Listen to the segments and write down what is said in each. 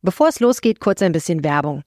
Bevor es losgeht, kurz ein bisschen Werbung.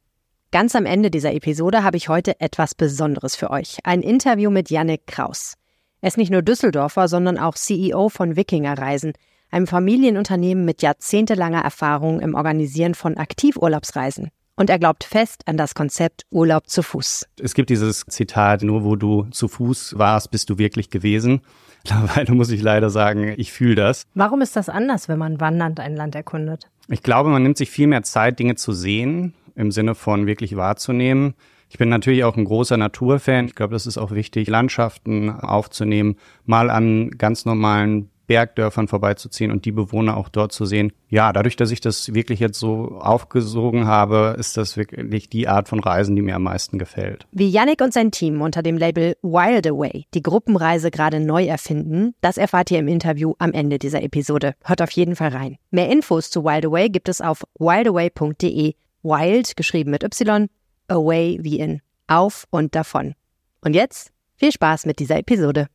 Ganz am Ende dieser Episode habe ich heute etwas Besonderes für euch. Ein Interview mit Yannick Kraus. Er ist nicht nur Düsseldorfer, sondern auch CEO von Wikinger Reisen, einem Familienunternehmen mit jahrzehntelanger Erfahrung im Organisieren von Aktivurlaubsreisen. Und er glaubt fest an das Konzept Urlaub zu Fuß. Es gibt dieses Zitat, nur wo du zu Fuß warst, bist du wirklich gewesen. Mittlerweile muss ich leider sagen, ich fühle das. Warum ist das anders, wenn man wandernd ein Land erkundet? Ich glaube, man nimmt sich viel mehr Zeit, Dinge zu sehen, im Sinne von wirklich wahrzunehmen. Ich bin natürlich auch ein großer Naturfan. Ich glaube, das ist auch wichtig, Landschaften aufzunehmen, mal an ganz normalen Bergdörfern vorbeizuziehen und die Bewohner auch dort zu sehen. Ja, dadurch, dass ich das wirklich jetzt so aufgesogen habe, ist das wirklich die Art von Reisen, die mir am meisten gefällt. Wie Yannick und sein Team unter dem Label Wild Away die Gruppenreise gerade neu erfinden, das erfahrt ihr im Interview am Ende dieser Episode. Hört auf jeden Fall rein. Mehr Infos zu Wild Away gibt es auf wildaway.de. Wild geschrieben mit Y, away wie in auf und davon. Und jetzt viel Spaß mit dieser Episode.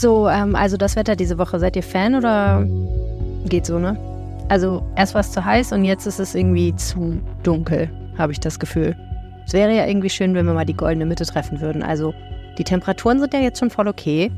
So, ähm, also das Wetter diese Woche, seid ihr Fan oder geht so, ne? Also erst war es zu heiß und jetzt ist es irgendwie zu dunkel, habe ich das Gefühl. Es wäre ja irgendwie schön, wenn wir mal die goldene Mitte treffen würden. Also die Temperaturen sind ja jetzt schon voll okay.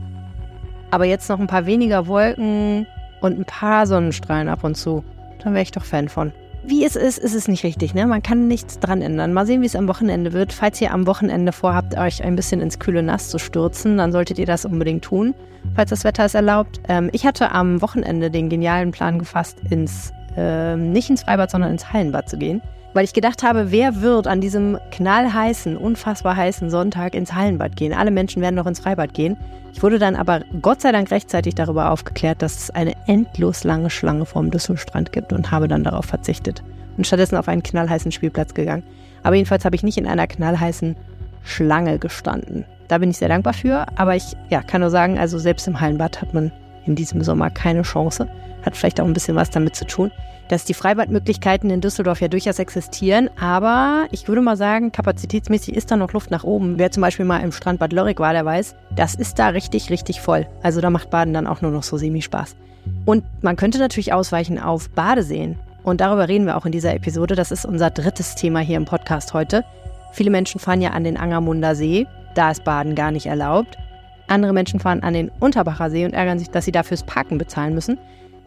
Aber jetzt noch ein paar weniger Wolken und ein paar Sonnenstrahlen ab und zu. Dann wäre ich doch Fan von wie es ist, ist es nicht richtig. Ne? Man kann nichts dran ändern. Mal sehen, wie es am Wochenende wird. Falls ihr am Wochenende vorhabt, euch ein bisschen ins kühle Nass zu stürzen, dann solltet ihr das unbedingt tun, falls das Wetter es erlaubt. Ähm, ich hatte am Wochenende den genialen Plan gefasst, ins, äh, nicht ins Freibad, sondern ins Hallenbad zu gehen weil ich gedacht habe, wer wird an diesem knallheißen, unfassbar heißen Sonntag ins Hallenbad gehen? Alle Menschen werden doch ins Freibad gehen. Ich wurde dann aber Gott sei Dank rechtzeitig darüber aufgeklärt, dass es eine endlos lange Schlange vorm Düsselstrand gibt und habe dann darauf verzichtet und stattdessen auf einen knallheißen Spielplatz gegangen. Aber jedenfalls habe ich nicht in einer knallheißen Schlange gestanden. Da bin ich sehr dankbar für, aber ich ja, kann nur sagen, also selbst im Hallenbad hat man in diesem Sommer keine Chance. Hat vielleicht auch ein bisschen was damit zu tun, dass die Freibadmöglichkeiten in Düsseldorf ja durchaus existieren. Aber ich würde mal sagen, kapazitätsmäßig ist da noch Luft nach oben. Wer zum Beispiel mal im Strandbad Lörrick war, der weiß, das ist da richtig, richtig voll. Also da macht Baden dann auch nur noch so semi-Spaß. Und man könnte natürlich ausweichen auf Badeseen. Und darüber reden wir auch in dieser Episode. Das ist unser drittes Thema hier im Podcast heute. Viele Menschen fahren ja an den Angermunder See. Da ist Baden gar nicht erlaubt. Andere Menschen fahren an den Unterbacher See und ärgern sich, dass sie dafür das Parken bezahlen müssen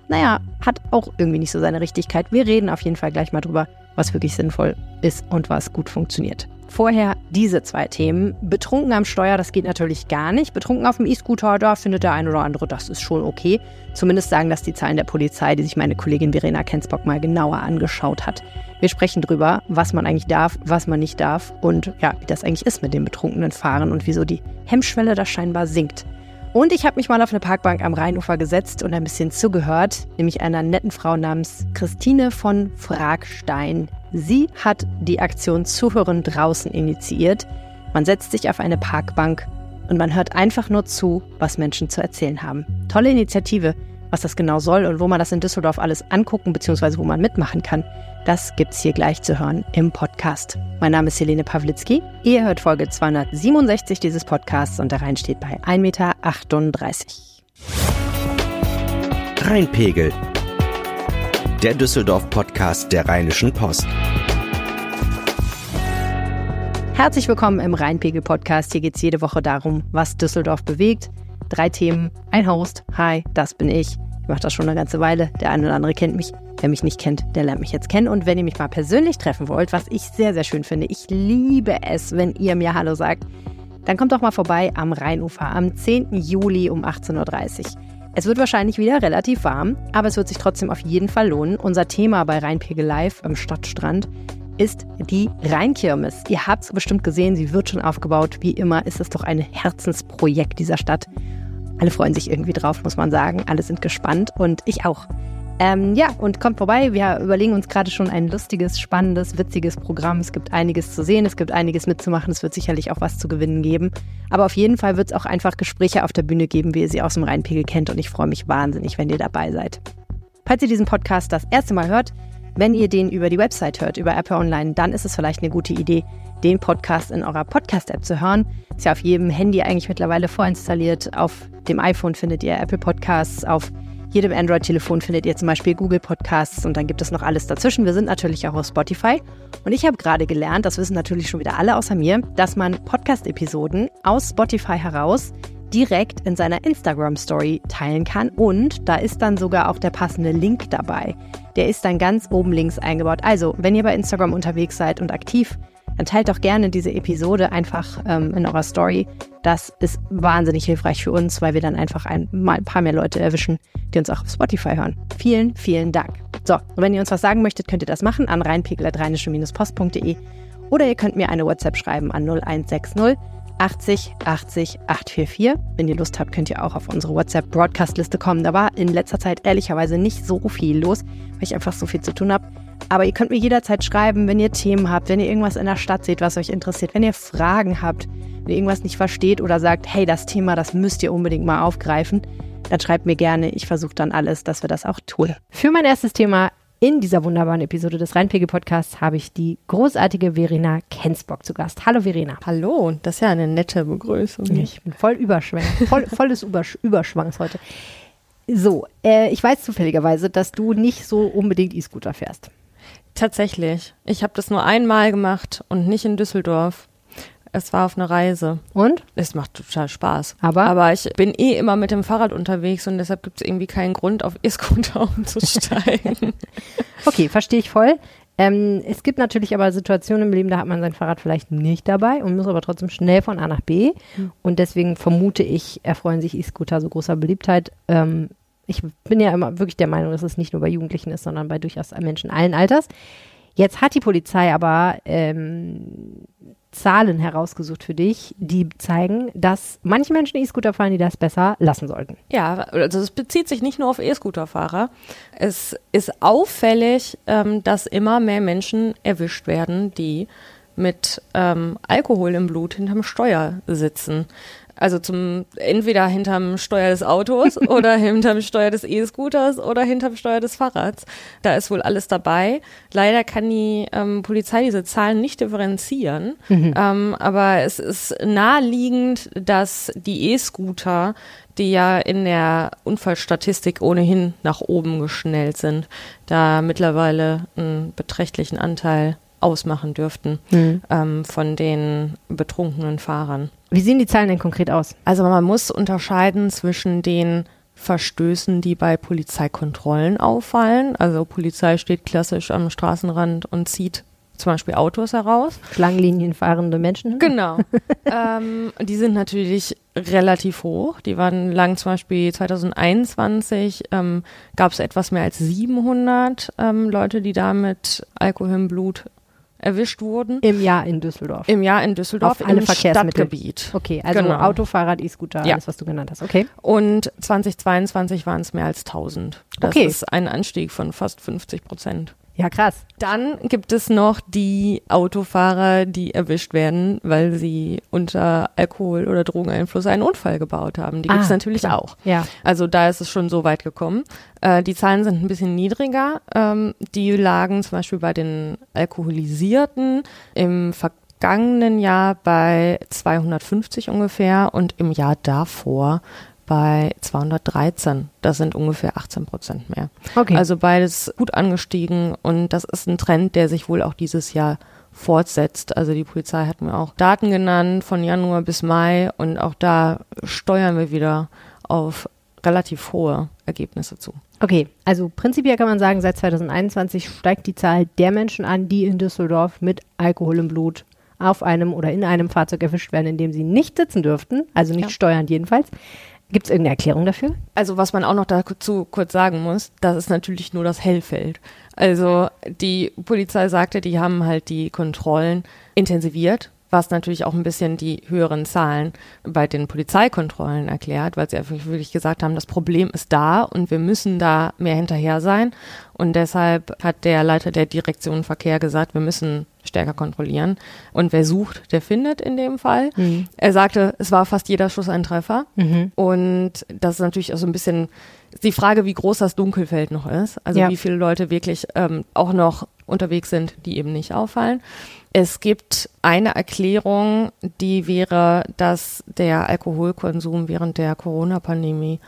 naja, hat auch irgendwie nicht so seine Richtigkeit. Wir reden auf jeden Fall gleich mal drüber, was wirklich sinnvoll ist und was gut funktioniert. Vorher diese zwei Themen. Betrunken am Steuer, das geht natürlich gar nicht. Betrunken auf dem E-Scooter, da findet der ein oder andere, das ist schon okay. Zumindest sagen das die Zahlen der Polizei, die sich meine Kollegin Verena Kensbock mal genauer angeschaut hat. Wir sprechen drüber, was man eigentlich darf, was man nicht darf und ja, wie das eigentlich ist mit dem betrunkenen Fahren und wieso die Hemmschwelle da scheinbar sinkt. Und ich habe mich mal auf eine Parkbank am Rheinufer gesetzt und ein bisschen zugehört, nämlich einer netten Frau namens Christine von Fragstein. Sie hat die Aktion Zuhören draußen initiiert. Man setzt sich auf eine Parkbank und man hört einfach nur zu, was Menschen zu erzählen haben. Tolle Initiative. Was das genau soll und wo man das in Düsseldorf alles angucken bzw. wo man mitmachen kann, das gibt's hier gleich zu hören im Podcast. Mein Name ist Helene Pawlitzki. Ihr hört Folge 267 dieses Podcasts und der Rhein steht bei 1,38 Meter. Rheinpegel. Der Düsseldorf-Podcast der Rheinischen Post. Herzlich willkommen im Rheinpegel-Podcast. Hier geht es jede Woche darum, was Düsseldorf bewegt. Drei Themen, ein Host. Hi, das bin ich. Ich mache das schon eine ganze Weile. Der eine oder andere kennt mich. Wer mich nicht kennt, der lernt mich jetzt kennen. Und wenn ihr mich mal persönlich treffen wollt, was ich sehr, sehr schön finde, ich liebe es, wenn ihr mir Hallo sagt, dann kommt doch mal vorbei am Rheinufer am 10. Juli um 18.30 Uhr. Es wird wahrscheinlich wieder relativ warm, aber es wird sich trotzdem auf jeden Fall lohnen. Unser Thema bei Rheinpegel Live am Stadtstrand ist die Rheinkirmes. Ihr habt es bestimmt gesehen, sie wird schon aufgebaut. Wie immer ist es doch ein Herzensprojekt dieser Stadt. Alle freuen sich irgendwie drauf, muss man sagen. Alle sind gespannt und ich auch. Ähm, ja, und kommt vorbei. Wir überlegen uns gerade schon ein lustiges, spannendes, witziges Programm. Es gibt einiges zu sehen, es gibt einiges mitzumachen. Es wird sicherlich auch was zu gewinnen geben. Aber auf jeden Fall wird es auch einfach Gespräche auf der Bühne geben, wie ihr sie aus dem Rheinpegel kennt. Und ich freue mich wahnsinnig, wenn ihr dabei seid. Falls ihr diesen Podcast das erste Mal hört, wenn ihr den über die Website hört, über Apple Online, dann ist es vielleicht eine gute Idee, den Podcast in eurer Podcast-App zu hören. Ist ja auf jedem Handy eigentlich mittlerweile vorinstalliert. Auf dem iPhone findet ihr Apple Podcasts, auf jedem Android-Telefon findet ihr zum Beispiel Google Podcasts und dann gibt es noch alles dazwischen. Wir sind natürlich auch auf Spotify. Und ich habe gerade gelernt, das wissen natürlich schon wieder alle außer mir, dass man Podcast-Episoden aus Spotify heraus direkt in seiner Instagram-Story teilen kann. Und da ist dann sogar auch der passende Link dabei. Der ist dann ganz oben links eingebaut. Also, wenn ihr bei Instagram unterwegs seid und aktiv, dann teilt doch gerne diese Episode einfach ähm, in eurer Story. Das ist wahnsinnig hilfreich für uns, weil wir dann einfach ein, mal ein paar mehr Leute erwischen, die uns auch auf Spotify hören. Vielen, vielen Dank. So, und wenn ihr uns was sagen möchtet, könnt ihr das machen an reinpegel.rheinische-post.de oder ihr könnt mir eine WhatsApp schreiben an 0160 80 80 844. Wenn ihr Lust habt, könnt ihr auch auf unsere WhatsApp-Broadcast-Liste kommen. Da war in letzter Zeit ehrlicherweise nicht so viel los, weil ich einfach so viel zu tun habe. Aber ihr könnt mir jederzeit schreiben, wenn ihr Themen habt, wenn ihr irgendwas in der Stadt seht, was euch interessiert, wenn ihr Fragen habt, wenn ihr irgendwas nicht versteht oder sagt, hey, das Thema, das müsst ihr unbedingt mal aufgreifen, dann schreibt mir gerne. Ich versuche dann alles, dass wir das auch tun. Für mein erstes Thema in dieser wunderbaren Episode des Rheinpegel-Podcasts habe ich die großartige Verena Kensbock zu Gast. Hallo Verena. Hallo, das ist ja eine nette Begrüßung. Ich bin voll überschwängend, voll, volles Übersch Überschwangs heute. So, äh, ich weiß zufälligerweise, dass du nicht so unbedingt E-Scooter fährst. Tatsächlich. Ich habe das nur einmal gemacht und nicht in Düsseldorf. Es war auf einer Reise. Und? Es macht total Spaß. Aber? Aber ich bin eh immer mit dem Fahrrad unterwegs und deshalb gibt es irgendwie keinen Grund, auf E-Scooter umzusteigen. okay, verstehe ich voll. Ähm, es gibt natürlich aber Situationen im Leben, da hat man sein Fahrrad vielleicht nicht dabei und muss aber trotzdem schnell von A nach B. Mhm. Und deswegen vermute ich, erfreuen sich E-Scooter so großer Beliebtheit. Ähm, ich bin ja immer wirklich der Meinung, dass es nicht nur bei Jugendlichen ist, sondern bei durchaus Menschen allen Alters. Jetzt hat die Polizei aber ähm, Zahlen herausgesucht für dich, die zeigen, dass manche Menschen E-Scooter fahren, die das besser lassen sollten. Ja, also es bezieht sich nicht nur auf E-Scooter-Fahrer. Es ist auffällig, ähm, dass immer mehr Menschen erwischt werden, die mit ähm, Alkohol im Blut hinterm Steuer sitzen. Also zum entweder hinterm Steuer des Autos oder hinterm Steuer des E-Scooters oder hinterm Steuer des Fahrrads. Da ist wohl alles dabei. Leider kann die ähm, Polizei diese Zahlen nicht differenzieren. Mhm. Ähm, aber es ist naheliegend, dass die E-Scooter, die ja in der Unfallstatistik ohnehin nach oben geschnellt sind, da mittlerweile einen beträchtlichen Anteil ausmachen dürften mhm. ähm, von den betrunkenen Fahrern. Wie sehen die Zahlen denn konkret aus? Also man muss unterscheiden zwischen den Verstößen, die bei Polizeikontrollen auffallen. Also Polizei steht klassisch am Straßenrand und zieht zum Beispiel Autos heraus. Schlangenlinien fahrende Menschen. Genau. ähm, die sind natürlich relativ hoch. Die waren lang, zum Beispiel 2021 ähm, gab es etwas mehr als 700 ähm, Leute, die da mit Alkohol im Blut erwischt wurden. Im Jahr in Düsseldorf. Im Jahr in Düsseldorf Auf alle im Verkehrsmittel. Stadtgebiet. Okay, also Genau. Auto, Fahrrad, E-Scooter, Ja. alles, was du genannt hast. Okay. Und 2022 waren es mehr als 1000. Das Okay. ist ein Anstieg von fast 50 Prozent. Ja, krass. Dann gibt es noch die Autofahrer, die erwischt werden, weil sie unter Alkohol- oder Drogeneinfluss einen Unfall gebaut haben. Die gibt es Ah, natürlich klar. auch. Ja. Also da ist es schon so weit gekommen. Äh, die Zahlen sind ein bisschen niedriger. Ähm, die lagen zum Beispiel bei den Alkoholisierten im vergangenen Jahr bei 250 ungefähr und im Jahr davor bei 213. Das sind ungefähr 18 Prozent mehr. Okay. Also beides gut angestiegen und das ist ein Trend, der sich wohl auch dieses Jahr fortsetzt. Also die Polizei hat mir auch Daten genannt von Januar bis Mai und auch da steuern wir wieder auf relativ hohe Ergebnisse zu. Okay, also prinzipiell kann man sagen, seit 2021 steigt die Zahl der Menschen an, die in Düsseldorf mit Alkohol im Blut auf einem oder in einem Fahrzeug erwischt werden, in dem sie nicht sitzen dürften, also nicht Ja. steuernd jedenfalls. Gibt es irgendeine Erklärung dafür? Also was man auch noch dazu kurz sagen muss, das ist natürlich nur das Hellfeld. Also die Polizei sagte, die haben halt die Kontrollen intensiviert, was natürlich auch ein bisschen die höheren Zahlen bei den Polizeikontrollen erklärt, weil sie einfach wirklich gesagt haben, das Problem ist da und wir müssen da mehr hinterher sein. Und deshalb hat der Leiter der Direktion Verkehr gesagt, wir müssen stärker kontrollieren. Und wer sucht, der findet in dem Fall. Er sagte, es war fast jeder Schuss ein Treffer. Und das ist natürlich auch so ein bisschen die Frage, wie groß das Dunkelfeld noch ist. Also Ja. wie viele Leute wirklich ähm, auch noch unterwegs sind, die eben nicht auffallen. Es gibt eine Erklärung, die wäre, dass der Alkoholkonsum während der Corona-Pandemie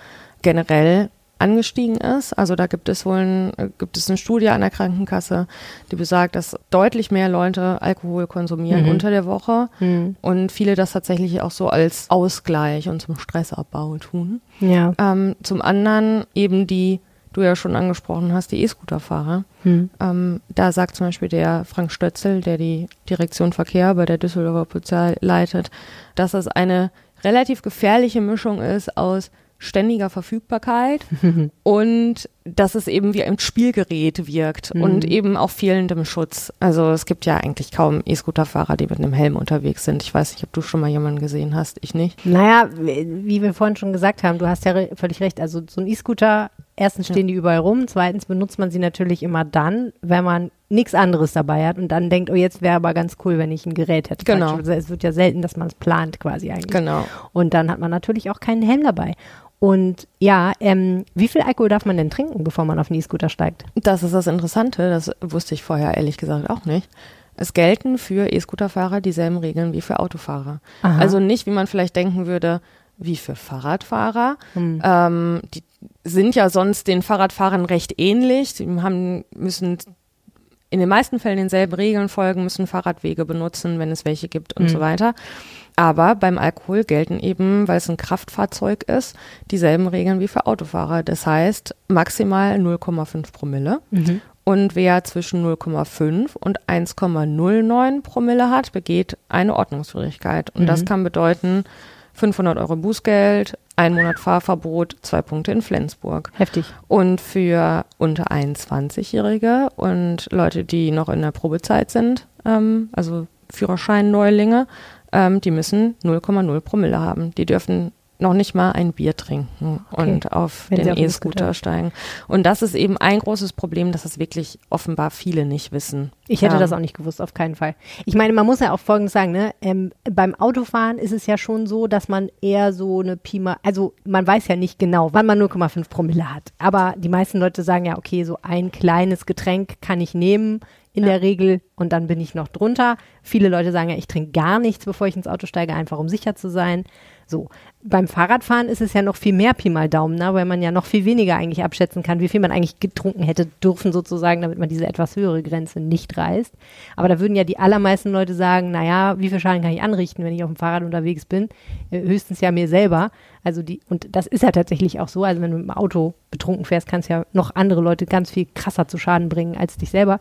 generell angestiegen ist. Also da gibt es wohl ein, gibt es eine Studie an der Krankenkasse, die besagt, dass deutlich mehr Leute Alkohol konsumieren Mhm. unter der Woche Mhm. und viele das tatsächlich auch so als Ausgleich und zum Stressabbau tun. Ja. Ähm, zum anderen eben die, du ja schon angesprochen hast, die E-Scooter-Fahrer. Hm. Ähm, da sagt zum Beispiel der Frank Stötzel, der die Direktion Verkehr bei der Düsseldorfer Polizei leitet, dass es eine relativ gefährliche Mischung ist aus ständiger Verfügbarkeit und dass es eben wie ein Spielgerät wirkt Mhm. und eben auch fehlendem Schutz. Also es gibt ja eigentlich kaum E-Scooter-Fahrer, die mit einem Helm unterwegs sind. Ich weiß nicht, ob du schon mal jemanden gesehen hast. Ich nicht. Naja, wie wir vorhin schon gesagt haben, du hast ja re- völlig recht. Also so ein E-Scooter, erstens stehen die überall rum, zweitens benutzt man sie natürlich immer dann, wenn man nichts anderes dabei hat und dann denkt, oh, jetzt wäre aber ganz cool, wenn ich ein Gerät hätte. Genau. Also Es wird ja selten, dass man es plant quasi eigentlich. Genau. Und dann hat man natürlich auch keinen Helm dabei. Und ja, ähm, wie viel Alkohol darf man denn trinken, bevor man auf einen E-Scooter steigt? Das ist das Interessante, das wusste ich vorher ehrlich gesagt auch nicht. Es gelten für E-Scooter-Fahrer dieselben Regeln wie für Autofahrer. Aha. Also nicht, wie man vielleicht denken würde, wie für Fahrradfahrer. Hm. Ähm, die sind ja sonst den Fahrradfahrern recht ähnlich. Sie haben, müssen in den meisten Fällen denselben Regeln folgen, müssen Fahrradwege benutzen, wenn es welche gibt und Mhm. so weiter. Aber beim Alkohol gelten eben, weil es ein Kraftfahrzeug ist, dieselben Regeln wie für Autofahrer. Das heißt maximal 0,5 Promille. Mhm. Und wer zwischen 0,5 und 1,09 Promille hat, begeht eine Ordnungswidrigkeit. Und das Mhm. kann bedeuten 500 Euro Bußgeld, ein Monat Fahrverbot, zwei Punkte in Flensburg. Heftig. Und für unter 21-Jährige und Leute, die noch in der Probezeit sind, ähm, also Führerschein-Neulinge, ähm, die müssen 0,0 Promille haben. Die dürfen noch nicht mal ein Bier trinken Okay. und auf Wenn den E-Scooter Scooter- steigen. Und das ist eben ein großes Problem, dass es wirklich offenbar viele nicht wissen. Ich hätte Ähm, das auch nicht gewusst, auf keinen Fall. Ich meine, man muss ja auch Folgendes sagen, ne? Ähm, beim Autofahren ist es ja schon so, dass man eher so eine Pima, also man weiß ja nicht genau, wann man 0,5 Promille hat. Aber die meisten Leute sagen ja, okay, so ein kleines Getränk kann ich nehmen in der Regel und dann bin ich noch drunter. Viele Leute sagen ja, ich trinke gar nichts, bevor ich ins Auto steige, einfach um sicher zu sein. So. Beim Fahrradfahren ist es ja noch viel mehr Pi mal Daumen, ne? weil man ja noch viel weniger eigentlich abschätzen kann, wie viel man eigentlich getrunken hätte dürfen sozusagen, damit man diese etwas höhere Grenze nicht reißt. Aber da würden ja die allermeisten Leute sagen, naja, wie viel Schaden kann ich anrichten, wenn ich auf dem Fahrrad unterwegs bin? Äh, höchstens ja mir selber. Also die, und das ist ja tatsächlich auch so. Also wenn du mit dem Auto betrunken fährst, kannst ja noch andere Leute ganz viel krasser zu Schaden bringen als dich selber.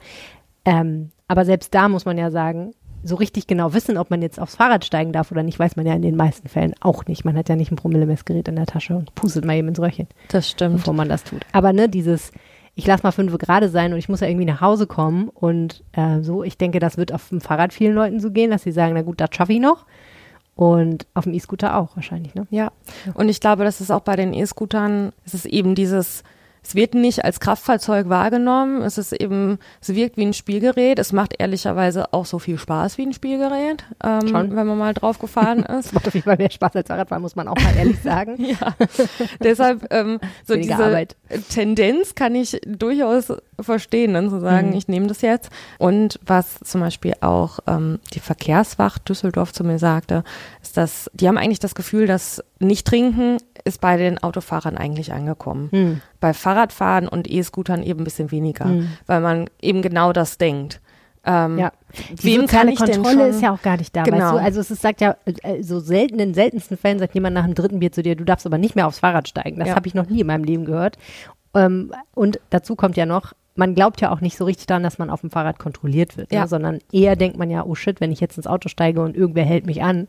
Ähm, aber selbst da muss man ja sagen, so richtig genau wissen, ob man jetzt aufs Fahrrad steigen darf oder nicht, weiß man ja in den meisten Fällen auch nicht. Man hat ja nicht ein Promillemessgerät in der Tasche und pustet mal eben ins Röhrchen, Das stimmt. bevor man das tut. Aber ne, dieses, ich lass mal fünf gerade sein und ich muss ja irgendwie nach Hause kommen und äh, so, ich denke, das wird auf dem Fahrrad vielen Leuten so gehen, dass sie sagen, na gut, das schaffe ich noch. Und auf dem E-Scooter auch wahrscheinlich, ne? Ja, und ich glaube, das ist auch bei den E-Scootern, es ist eben dieses, es wird nicht als Kraftfahrzeug wahrgenommen, es ist eben, es wirkt wie ein Spielgerät, es macht ehrlicherweise auch so viel Spaß wie ein Spielgerät, ähm, Schon. wenn man mal drauf gefahren ist. Das macht auf jeden Fall mehr Spaß als Fahrradfahren, muss man auch mal ehrlich sagen. Ja, deshalb ähm, so Weniger diese Arbeit. Tendenz kann ich durchaus verstehen, dann zu sagen, Mhm. ich nehme das jetzt. Und was zum Beispiel auch ähm, die Verkehrswacht Düsseldorf zu mir sagte, ist, dass die haben eigentlich das Gefühl, dass nicht trinken ist bei den Autofahrern eigentlich angekommen. Hm. Bei Fahrradfahren und E-Scootern eben ein bisschen weniger, Mhm. weil man eben genau das denkt. Ähm, Ja, die wem soziale kann ich denn Kontrolle ist ja auch gar nicht da, Genau. weißt du? Also es ist, sagt ja, äh, so selten, in seltensten Fällen sagt jemand nach dem dritten Bier zu dir, du darfst aber nicht mehr aufs Fahrrad steigen. Das Ja. habe ich noch nie in meinem Leben gehört. Ähm, und dazu kommt ja noch, man glaubt ja auch nicht so richtig daran, dass man auf dem Fahrrad kontrolliert wird, Ja. ne? sondern eher denkt man ja, oh shit, wenn ich jetzt ins Auto steige und irgendwer hält mich an,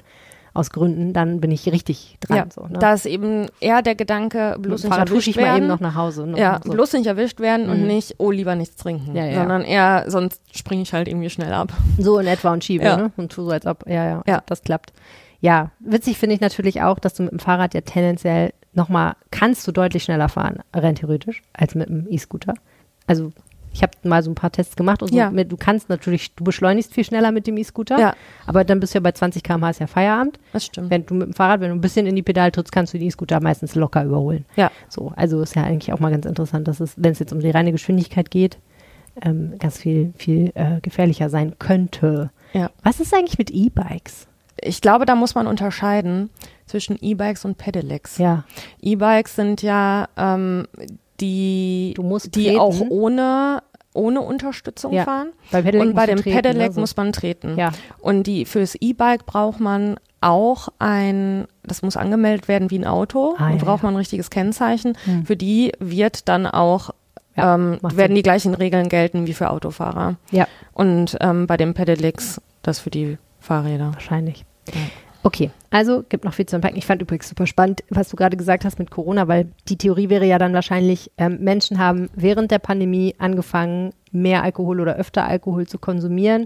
aus Gründen, dann bin ich richtig dran. ja, so, ne? da ist eben eher der Gedanke, bloß nicht erwischt ich mal werden. eben noch nach Hause. Ne? Ja, so. bloß nicht erwischt werden und Mhm. nicht, oh, lieber nichts trinken. Ja, ja. Sondern eher, sonst springe ich halt irgendwie schnell ab. So in etwa und schiebe, Ja. ne? Und tu so, als ob, ja, ja, Ja. das klappt. Ja, witzig finde ich natürlich auch, dass du mit dem Fahrrad ja tendenziell nochmal, kannst du deutlich schneller fahren, rein theoretisch, als mit dem E-Scooter. Also ich habe mal so ein paar Tests gemacht und so, Ja. du kannst natürlich, du beschleunigst viel schneller mit dem E-Scooter, Ja. aber dann bist du ja bei 20 km/h ist ja Feierabend. Das stimmt. Wenn du mit dem Fahrrad, wenn du ein bisschen in die Pedale trittst, kannst du den E-Scooter meistens locker überholen. Ja. So, also ist ja eigentlich auch mal ganz interessant, dass es, wenn es jetzt um die reine Geschwindigkeit geht, ähm, ganz viel, viel äh, gefährlicher sein könnte. Ja. Was ist eigentlich mit E-Bikes? Ich glaube, da muss man unterscheiden zwischen E-Bikes und Pedelecs. Ja. E-Bikes sind ja, ähm, die, die treten. auch ohne, ohne Unterstützung Ja. fahren. Bei und bei dem treten, Pedelec ne, so. muss man treten. Ja. Und die fürs E-Bike braucht man auch ein, das muss angemeldet werden wie ein Auto. Ah, und ja, braucht man ein richtiges Kennzeichen. Hm. Für die wird dann auch ähm, werden Sinn. die gleichen Regeln gelten wie für Autofahrer. Ja, Und ähm, bei dem Pedelecs das für die Fahrräder. wahrscheinlich. Okay, also gibt noch viel zu unpacken. Ich fand übrigens super spannend, was du gerade gesagt hast mit Corona, weil die Theorie wäre ja dann wahrscheinlich, ähm, Menschen haben während der Pandemie angefangen, mehr Alkohol oder öfter Alkohol zu konsumieren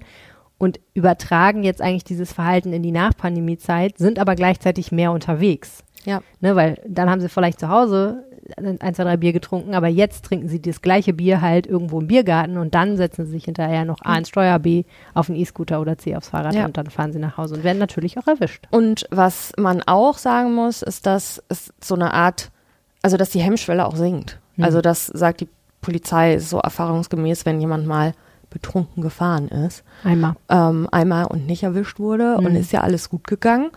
und übertragen jetzt eigentlich dieses Verhalten in die Nachpandemiezeit, sind aber gleichzeitig mehr unterwegs. Ja. Ne, weil dann haben sie vielleicht zu Hause ein, zwei, drei Bier getrunken, aber jetzt trinken sie das gleiche Bier halt irgendwo im Biergarten und dann setzen sie sich hinterher noch A ins Steuer, B auf einen E-Scooter oder C aufs Fahrrad Ja. und dann fahren sie nach Hause und werden natürlich auch erwischt. Und was man auch sagen muss, ist, dass es so eine Art, also dass die Hemmschwelle auch sinkt. Mhm. Also das sagt die Polizei so erfahrungsgemäß, wenn jemand mal betrunken gefahren ist, Einmal. ähm, einmal und nicht erwischt wurde und Mhm. ist ja alles gut gegangen,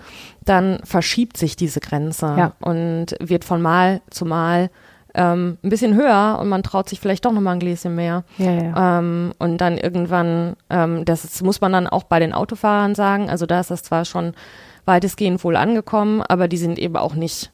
dann verschiebt sich diese Grenze Ja. und wird von Mal zu Mal ähm, ein bisschen höher und man traut sich vielleicht doch noch mal ein Gläschen mehr. Ja, ja. Ähm, und dann irgendwann, ähm, das ist, muss man dann auch bei den Autofahrern sagen, also da ist das zwar schon weitestgehend wohl angekommen, aber die sind eben auch nicht,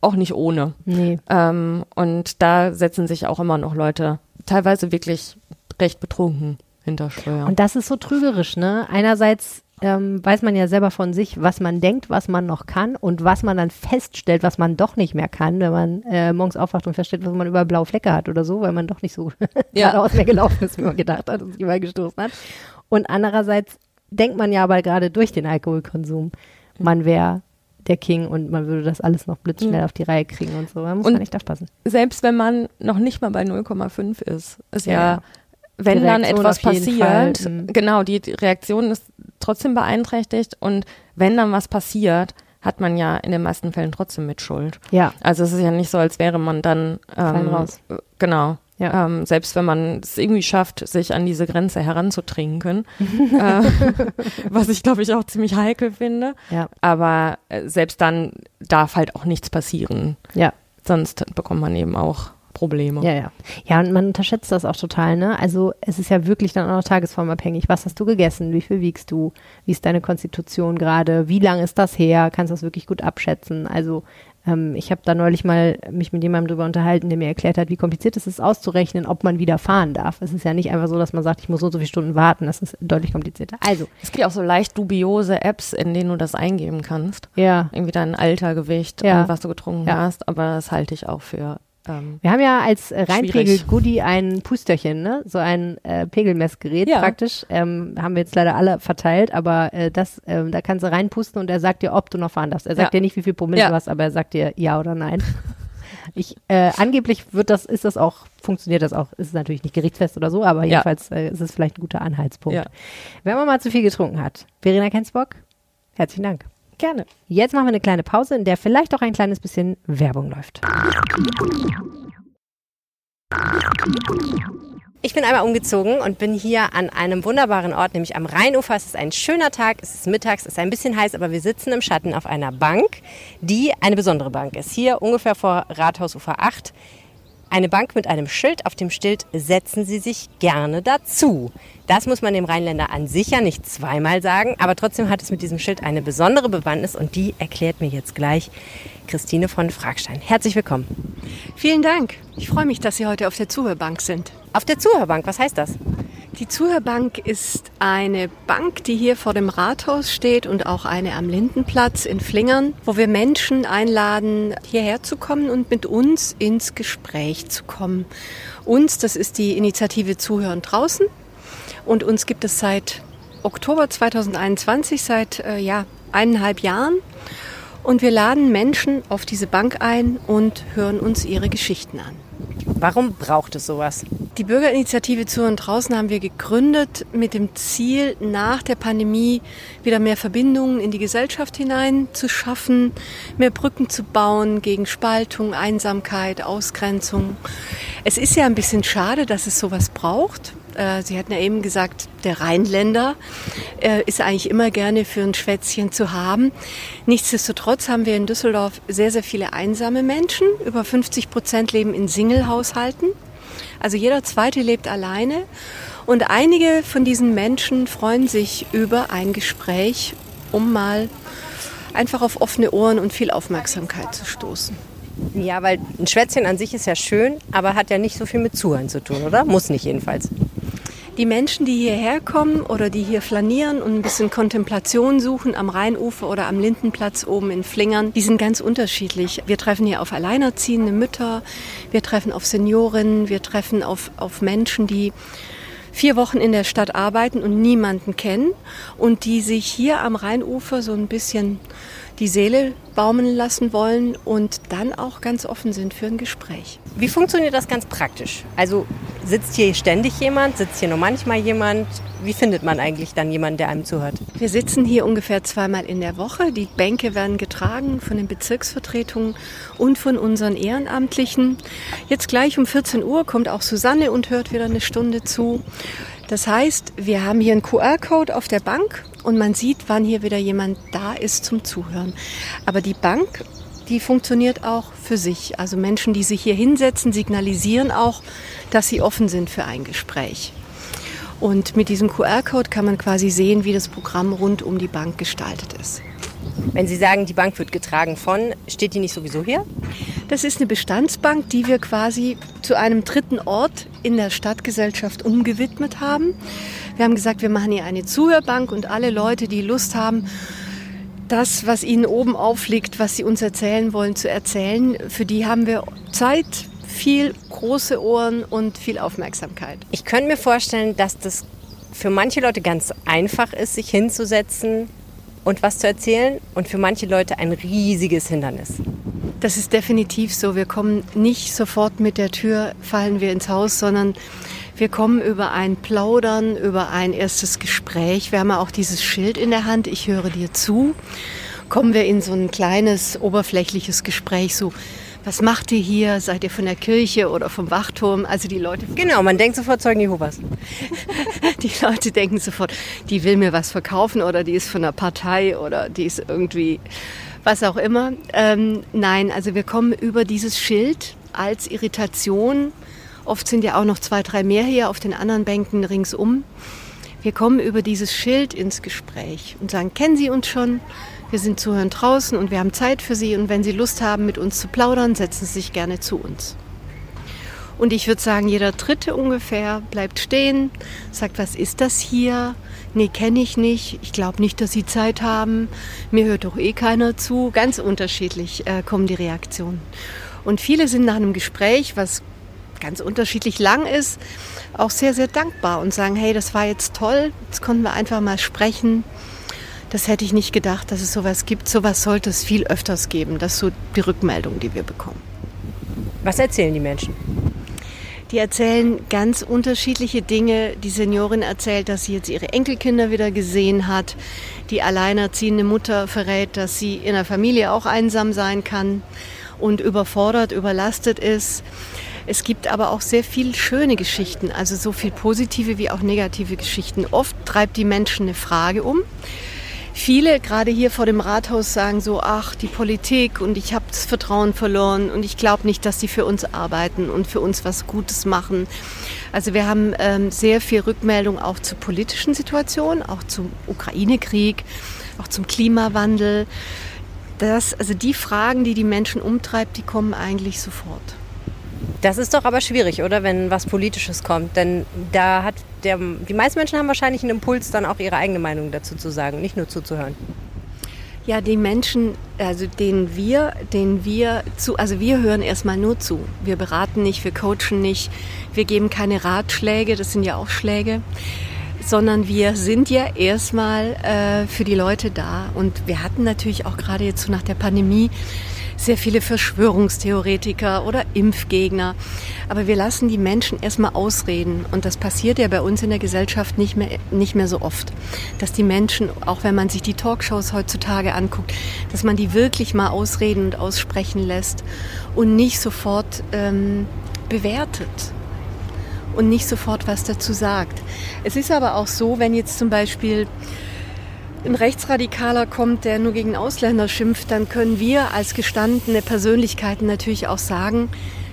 auch nicht ohne. Nee. Ähm, und da setzen sich auch immer noch Leute, teilweise wirklich recht betrunken hinter Steuer. Und das ist so trügerisch, ne? Einerseits ähm, weiß man ja selber von sich, was man denkt, was man noch kann und was man dann feststellt, was man doch nicht mehr kann, wenn man äh, morgens aufwacht und feststellt, was man über blaue Flecke hat oder so, weil man doch nicht so Ja. geradeaus mehr gelaufen ist, wie man gedacht hat und sich immer gestoßen hat. Und andererseits denkt man ja aber gerade durch den Alkoholkonsum, man wäre der King und man würde das alles noch blitzschnell Mhm. auf die Reihe kriegen und so. Da muss Und- man echt aufpassen. Selbst wenn man noch nicht mal bei 0,5 ist, ist ja, ja. Wenn dann etwas passiert, mhm. genau, die Reaktion ist trotzdem beeinträchtigt und wenn dann was passiert, hat man ja in den meisten Fällen trotzdem Mitschuld. Ja, Also es ist ja nicht so, als wäre man dann ähm, raus. genau. Ja. Ähm, selbst wenn man es irgendwie schafft, sich an diese Grenze heranzutrinken, äh, was ich glaube ich auch ziemlich heikel finde. ja, Aber äh, selbst dann darf halt auch nichts passieren. ja. Sonst bekommt man eben auch Probleme. Ja, ja. Ja, und man unterschätzt das auch total, ne? Also es ist ja wirklich dann auch noch tagesformabhängig. Was hast du gegessen? Wie viel wiegst du? Wie ist deine Konstitution gerade? Wie lang ist das her? Kannst du das wirklich gut abschätzen? Also ähm, ich habe da neulich mal mich mit jemandem drüber unterhalten, der mir erklärt hat, wie kompliziert es ist auszurechnen, ob man wieder fahren darf. Es ist ja nicht einfach so, dass man sagt, ich muss so und so viele Stunden warten. Das ist deutlich komplizierter. Also, Es gibt ja auch so leicht dubiose Apps, in denen du das eingeben kannst. ja. Irgendwie dein Alter, Gewicht Ja. und was du getrunken Ja. hast. Aber das halte ich auch für ähm, Wir haben ja als äh. Reinpegel-Goodie ein Pusterchen, ne? so ein äh, Pegelmessgerät Ja. praktisch. Ähm, haben wir jetzt leider alle verteilt, aber äh, das, ähm, da kannst du reinpusten und er sagt dir, ob du noch fahren darfst. Er sagt Ja. dir nicht, wie viel Promille Ja. du hast, aber er sagt dir ja oder nein. Ich, äh, angeblich wird das, ist das auch, funktioniert das auch, ist es natürlich nicht gerichtsfest oder so, aber Ja. jedenfalls äh, ist es vielleicht ein guter Anhaltspunkt. Ja. Wenn man mal zu viel getrunken hat. Verena Kensbock, herzlichen Dank. Gerne. Jetzt machen wir eine kleine Pause, in der vielleicht auch ein kleines bisschen Werbung läuft. Ich bin einmal umgezogen und bin hier an einem wunderbaren Ort, nämlich am Rheinufer. Es ist ein schöner Tag, es ist mittags, es ist ein bisschen heiß, aber wir sitzen im Schatten auf einer Bank, die eine besondere Bank ist. Hier ungefähr vor Rathausufer 8. Eine Bank mit einem Schild. Auf dem Schild setzen Sie sich gerne dazu. Das muss man dem Rheinländer an sich ja nicht zweimal sagen, aber trotzdem hat es mit diesem Schild eine besondere Bewandtnis und die erklärt mir jetzt gleich Christine von Fragstein. Herzlich willkommen. Vielen Dank. Ich freue mich, dass Sie heute auf der Zuhörbank sind. Auf der Zuhörbank, was heißt das? Die Zuhörbank ist eine Bank, die hier vor dem Rathaus steht und auch eine am Lindenplatz in Flingern, wo wir Menschen einladen, hierher zu kommen und mit uns ins Gespräch zu kommen. Uns, das ist die Initiative Zuhören draußen und uns gibt es seit Oktober 2021, seit äh, ja, eineinhalb Jahren. Und wir laden Menschen auf diese Bank ein und hören uns ihre Geschichten an. Warum braucht es sowas? Die Bürgerinitiative zu und draußen haben wir gegründet mit dem Ziel, nach der Pandemie wieder mehr Verbindungen in die Gesellschaft hinein zu schaffen, mehr Brücken zu bauen gegen Spaltung, Einsamkeit, Ausgrenzung. Es ist ja ein bisschen schade, dass es sowas braucht. Äh, Sie hatten ja eben gesagt, der Rheinländer äh, ist eigentlich immer gerne für ein Schwätzchen zu haben. Nichtsdestotrotz haben wir in Düsseldorf sehr, sehr viele einsame Menschen. Über 50 Prozent leben in Singlehaushalten. Also jeder zweite lebt alleine. Und einige von diesen Menschen freuen sich über ein Gespräch, um mal einfach auf offene Ohren und viel Aufmerksamkeit zu stoßen. Ja, weil ein Schwätzchen an sich ist ja schön, aber hat ja nicht so viel mit Zuhören zu tun, oder? Muss nicht jedenfalls. Die Menschen, die hierher kommen oder die hier flanieren und ein bisschen Kontemplation suchen am Rheinufer oder am Lindenplatz oben in Flingern, die sind ganz unterschiedlich. Wir treffen hier auf alleinerziehende Mütter, wir treffen auf Seniorinnen, wir treffen auf, auf Menschen, die vier Wochen in der Stadt arbeiten und niemanden kennen und die sich hier am Rheinufer so ein bisschen die Seele baumeln lassen wollen und dann auch ganz offen sind für ein Gespräch. Wie funktioniert das ganz praktisch? Also sitzt hier ständig jemand, sitzt hier nur manchmal jemand? Wie findet man eigentlich dann jemanden, der einem zuhört? Wir sitzen hier ungefähr zweimal in der Woche. Die Bänke werden getragen von den Bezirksvertretungen und von unseren Ehrenamtlichen. Jetzt gleich um 14 Uhr kommt auch Susanne und hört wieder eine Stunde zu. Das heißt, wir haben hier einen QR-Code auf der Bank und man sieht, wann hier wieder jemand da ist zum Zuhören. Aber die Bank, die funktioniert auch für sich. Also Menschen, die sich hier hinsetzen, signalisieren auch, dass sie offen sind für ein Gespräch. Und mit diesem QR-Code kann man quasi sehen, wie das Programm rund um die Bank gestaltet ist. Wenn Sie sagen, die Bank wird getragen von, steht die nicht sowieso hier? Das ist eine Bestandsbank, die wir quasi zu einem dritten Ort in der Stadtgesellschaft umgewidmet haben. Wir haben gesagt, wir machen hier eine Zuhörbank und alle Leute, die Lust haben, das, was ihnen oben aufliegt, was sie uns erzählen wollen, zu erzählen, für die haben wir Zeit, viel große Ohren und viel Aufmerksamkeit. Ich könnte mir vorstellen, dass das für manche Leute ganz einfach ist, sich hinzusetzen und was zu erzählen und für manche Leute ein riesiges Hindernis. Das ist definitiv so. Wir kommen nicht sofort mit der Tür, fallen wir ins Haus, sondern wir kommen über ein Plaudern, über ein erstes Gespräch. Wir haben ja auch dieses Schild in der Hand, ich höre dir zu. Kommen wir in so ein kleines, oberflächliches Gespräch, so was macht ihr hier? Seid ihr von der Kirche oder vom Wachturm? Also die Leute. Genau, man denkt sofort Zeugen Jehovas. die Leute denken sofort, die will mir was verkaufen oder die ist von der Partei oder die ist irgendwie was auch immer. Ähm, nein, also wir kommen über dieses Schild als Irritation. Oft sind ja auch noch zwei, drei mehr hier auf den anderen Bänken ringsum. Wir kommen über dieses Schild ins Gespräch und sagen, kennen Sie uns schon? Wir sind zuhören draußen und wir haben Zeit für Sie und wenn Sie Lust haben, mit uns zu plaudern, setzen Sie sich gerne zu uns. Und ich würde sagen, jeder Dritte ungefähr bleibt stehen, sagt, was ist das hier? Nee, kenne ich nicht. Ich glaube nicht, dass Sie Zeit haben. Mir hört doch eh keiner zu. Ganz unterschiedlich äh, kommen die Reaktionen. Und viele sind nach einem Gespräch, was ganz unterschiedlich lang ist, auch sehr, sehr dankbar und sagen, hey, das war jetzt toll. Jetzt konnten wir einfach mal sprechen das hätte ich nicht gedacht, dass es sowas gibt. Sowas sollte es viel öfters geben. Das ist so die Rückmeldung, die wir bekommen. Was erzählen die Menschen? Die erzählen ganz unterschiedliche Dinge. Die Seniorin erzählt, dass sie jetzt ihre Enkelkinder wieder gesehen hat. Die alleinerziehende Mutter verrät, dass sie in der Familie auch einsam sein kann und überfordert, überlastet ist. Es gibt aber auch sehr viele schöne Geschichten, also so viel positive wie auch negative Geschichten. Oft treibt die Menschen eine Frage um. Viele, gerade hier vor dem Rathaus, sagen so, ach, die Politik und ich habe das Vertrauen verloren und ich glaube nicht, dass sie für uns arbeiten und für uns was Gutes machen. Also wir haben ähm, sehr viel Rückmeldung auch zur politischen Situation, auch zum Ukraine-Krieg, auch zum Klimawandel. Das, also die Fragen, die die Menschen umtreibt, die kommen eigentlich sofort. Das ist doch aber schwierig, oder? Wenn was Politisches kommt. Denn da hat der, die meisten Menschen haben wahrscheinlich einen Impuls, dann auch ihre eigene Meinung dazu zu sagen, nicht nur zuzuhören. Ja, die Menschen, also denen wir, denen wir zu, also wir hören erstmal nur zu. Wir beraten nicht, wir coachen nicht, wir geben keine Ratschläge, das sind ja auch Schläge, sondern wir sind ja erstmal äh, für die Leute da. Und wir hatten natürlich auch gerade jetzt so nach der Pandemie sehr viele Verschwörungstheoretiker oder Impfgegner. Aber wir lassen die Menschen erstmal ausreden. Und das passiert ja bei uns in der Gesellschaft nicht mehr, nicht mehr so oft. Dass die Menschen, auch wenn man sich die Talkshows heutzutage anguckt, dass man die wirklich mal ausreden und aussprechen lässt und nicht sofort ähm, bewertet. und nicht sofort was dazu sagt. Es ist aber auch so, wenn jetzt zum Beispiel ein Rechtsradikaler kommt, der nur gegen Ausländer schimpft, dann können wir als gestandene Persönlichkeiten natürlich auch sagen,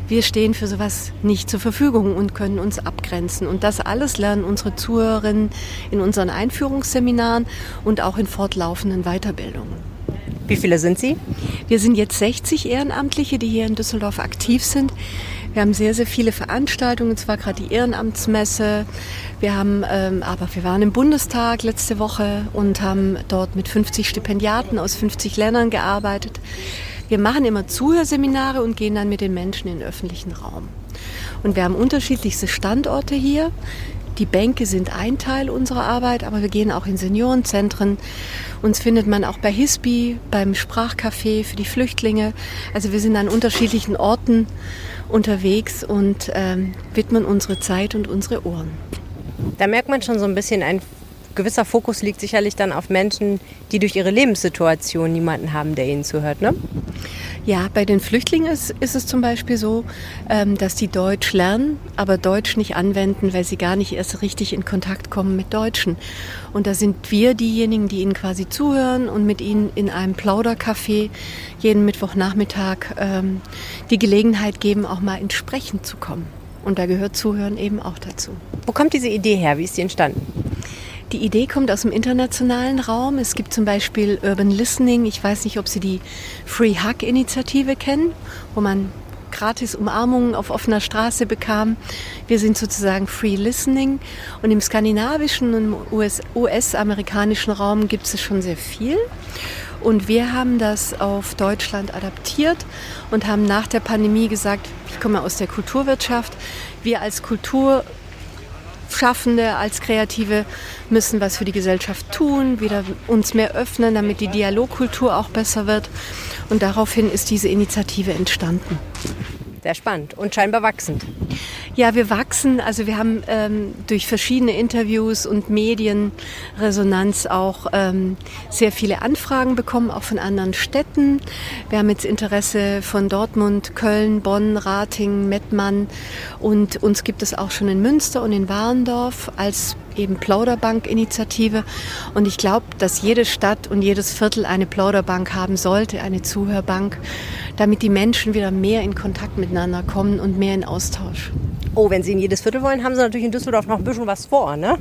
wir stehen für sowas nicht zur Verfügung und können uns abgrenzen. Und das alles lernen unsere Zuhörerinnen in unseren Einführungsseminaren und auch in fortlaufenden Weiterbildungen. Wie viele sind Sie? Wir sind jetzt 60 Ehrenamtliche, die hier in Düsseldorf aktiv sind. Wir haben sehr, sehr viele Veranstaltungen. Es war gerade die Ehrenamtsmesse. Wir haben, ähm, aber wir waren im Bundestag letzte Woche und haben dort mit 50 Stipendiaten aus 50 Ländern gearbeitet. Wir machen immer Zuhörseminare und gehen dann mit den Menschen in den öffentlichen Raum. Und wir haben unterschiedlichste Standorte hier. Die Bänke sind ein Teil unserer Arbeit, aber wir gehen auch in Seniorenzentren. Uns findet man auch bei HISBI, beim Sprachcafé für die Flüchtlinge. Also wir sind an unterschiedlichen Orten unterwegs und ähm, widmen unsere Zeit und unsere Ohren. Da merkt man schon so ein bisschen, ein gewisser Fokus liegt sicherlich dann auf Menschen, die durch ihre Lebenssituation niemanden haben, der ihnen zuhört, ne? Ja, bei den Flüchtlingen ist, ist es zum Beispiel so, ähm, dass die Deutsch lernen, aber Deutsch nicht anwenden, weil sie gar nicht erst richtig in Kontakt kommen mit Deutschen. Und da sind wir diejenigen, die ihnen quasi zuhören und mit ihnen in einem Plaudercafé jeden Mittwochnachmittag ähm, die Gelegenheit geben, auch mal ins Sprechen zu kommen. Und da gehört Zuhören eben auch dazu. Wo kommt diese Idee her? Wie ist die entstanden? Die Idee kommt aus dem internationalen Raum. Es gibt zum Beispiel Urban Listening. Ich weiß nicht, ob Sie die Free Hug Initiative kennen, wo man gratis Umarmungen auf offener Straße bekam. Wir sind sozusagen Free Listening. Und im skandinavischen und US-amerikanischen Raum gibt es schon sehr viel. Und wir haben das auf Deutschland adaptiert und haben nach der Pandemie gesagt, ich komme aus der Kulturwirtschaft, wir als Kultur Schaffende, als Kreative müssen was für die Gesellschaft tun, wieder uns mehr öffnen, damit die Dialogkultur auch besser wird. Und daraufhin ist diese Initiative entstanden. Sehr spannend und scheinbar wachsend. Ja, wir wachsen. Also wir haben ähm, durch verschiedene Interviews und Medienresonanz auch ähm, sehr viele Anfragen bekommen, auch von anderen Städten. Wir haben jetzt Interesse von Dortmund, Köln, Bonn, Rating, Mettmann und uns gibt es auch schon in Münster und in Warendorf als eben Plauderbank-Initiative. Und ich glaube, dass jede Stadt und jedes Viertel eine Plauderbank haben sollte, eine Zuhörbank, damit die Menschen wieder mehr in Kontakt miteinander kommen und mehr in Austausch. Oh, wenn Sie in jedes Viertel wollen, haben Sie natürlich in Düsseldorf noch ein bisschen was vor, ne?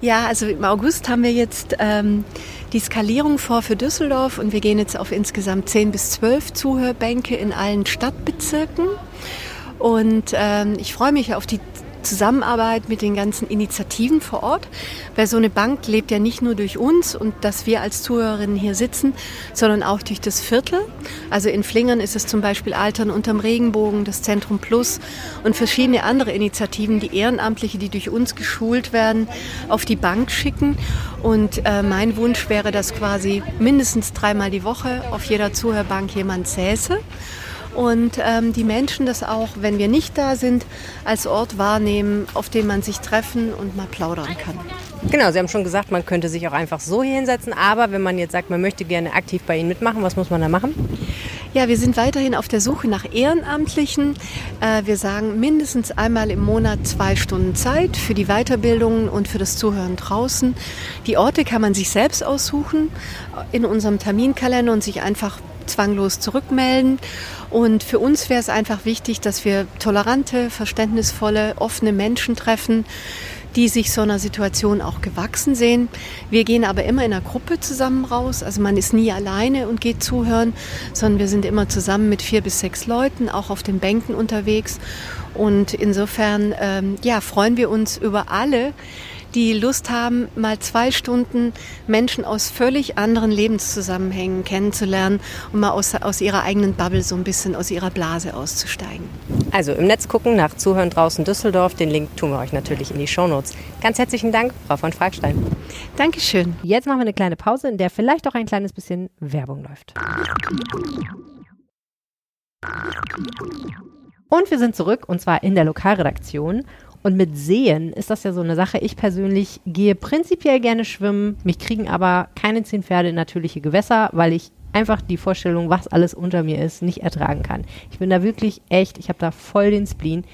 Ja, also im August haben wir jetzt ähm, die Skalierung vor für Düsseldorf und wir gehen jetzt auf insgesamt 10 bis 12 Zuhörbänke in allen Stadtbezirken. Und ähm, ich freue mich auf die Zusammenarbeit mit den ganzen Initiativen vor Ort, weil so eine Bank lebt ja nicht nur durch uns und dass wir als Zuhörerinnen hier sitzen, sondern auch durch das Viertel. Also in Flingern ist es zum Beispiel Altern unterm Regenbogen, das Zentrum Plus und verschiedene andere Initiativen, die Ehrenamtliche, die durch uns geschult werden, auf die Bank schicken. Und äh, mein Wunsch wäre, dass quasi mindestens dreimal die Woche auf jeder Zuhörbank jemand säße und ähm, die Menschen das auch, wenn wir nicht da sind, als Ort wahrnehmen, auf dem man sich treffen und mal plaudern kann. Genau, Sie haben schon gesagt, man könnte sich auch einfach so hier hinsetzen, aber wenn man jetzt sagt, man möchte gerne aktiv bei Ihnen mitmachen, was muss man da machen? Ja, wir sind weiterhin auf der Suche nach Ehrenamtlichen. Äh, wir sagen mindestens einmal im Monat zwei Stunden Zeit für die Weiterbildung und für das Zuhören draußen. Die Orte kann man sich selbst aussuchen in unserem Terminkalender und sich einfach zwanglos zurückmelden. Und für uns wäre es einfach wichtig, dass wir tolerante, verständnisvolle, offene Menschen treffen, die sich so einer Situation auch gewachsen sehen. Wir gehen aber immer in einer Gruppe zusammen raus. Also man ist nie alleine und geht zuhören, sondern wir sind immer zusammen mit vier bis sechs Leuten, auch auf den Bänken unterwegs. Und insofern ähm, ja, freuen wir uns über alle, die Lust haben, mal zwei Stunden Menschen aus völlig anderen Lebenszusammenhängen kennenzulernen und mal aus, aus ihrer eigenen Bubble so ein bisschen aus ihrer Blase auszusteigen. Also im Netz gucken nach Zuhören draußen Düsseldorf. Den Link tun wir euch natürlich in die Shownotes. Ganz herzlichen Dank, Frau von Fragstein. Dankeschön. Jetzt machen wir eine kleine Pause, in der vielleicht auch ein kleines bisschen Werbung läuft. Und wir sind zurück und zwar in der Lokalredaktion. Und mit Sehen ist das ja so eine Sache. Ich persönlich gehe prinzipiell gerne schwimmen. Mich kriegen aber keine zehn Pferde in natürliche Gewässer, weil ich einfach die Vorstellung, was alles unter mir ist, nicht ertragen kann. Ich bin da wirklich echt, ich habe da voll den Spleen.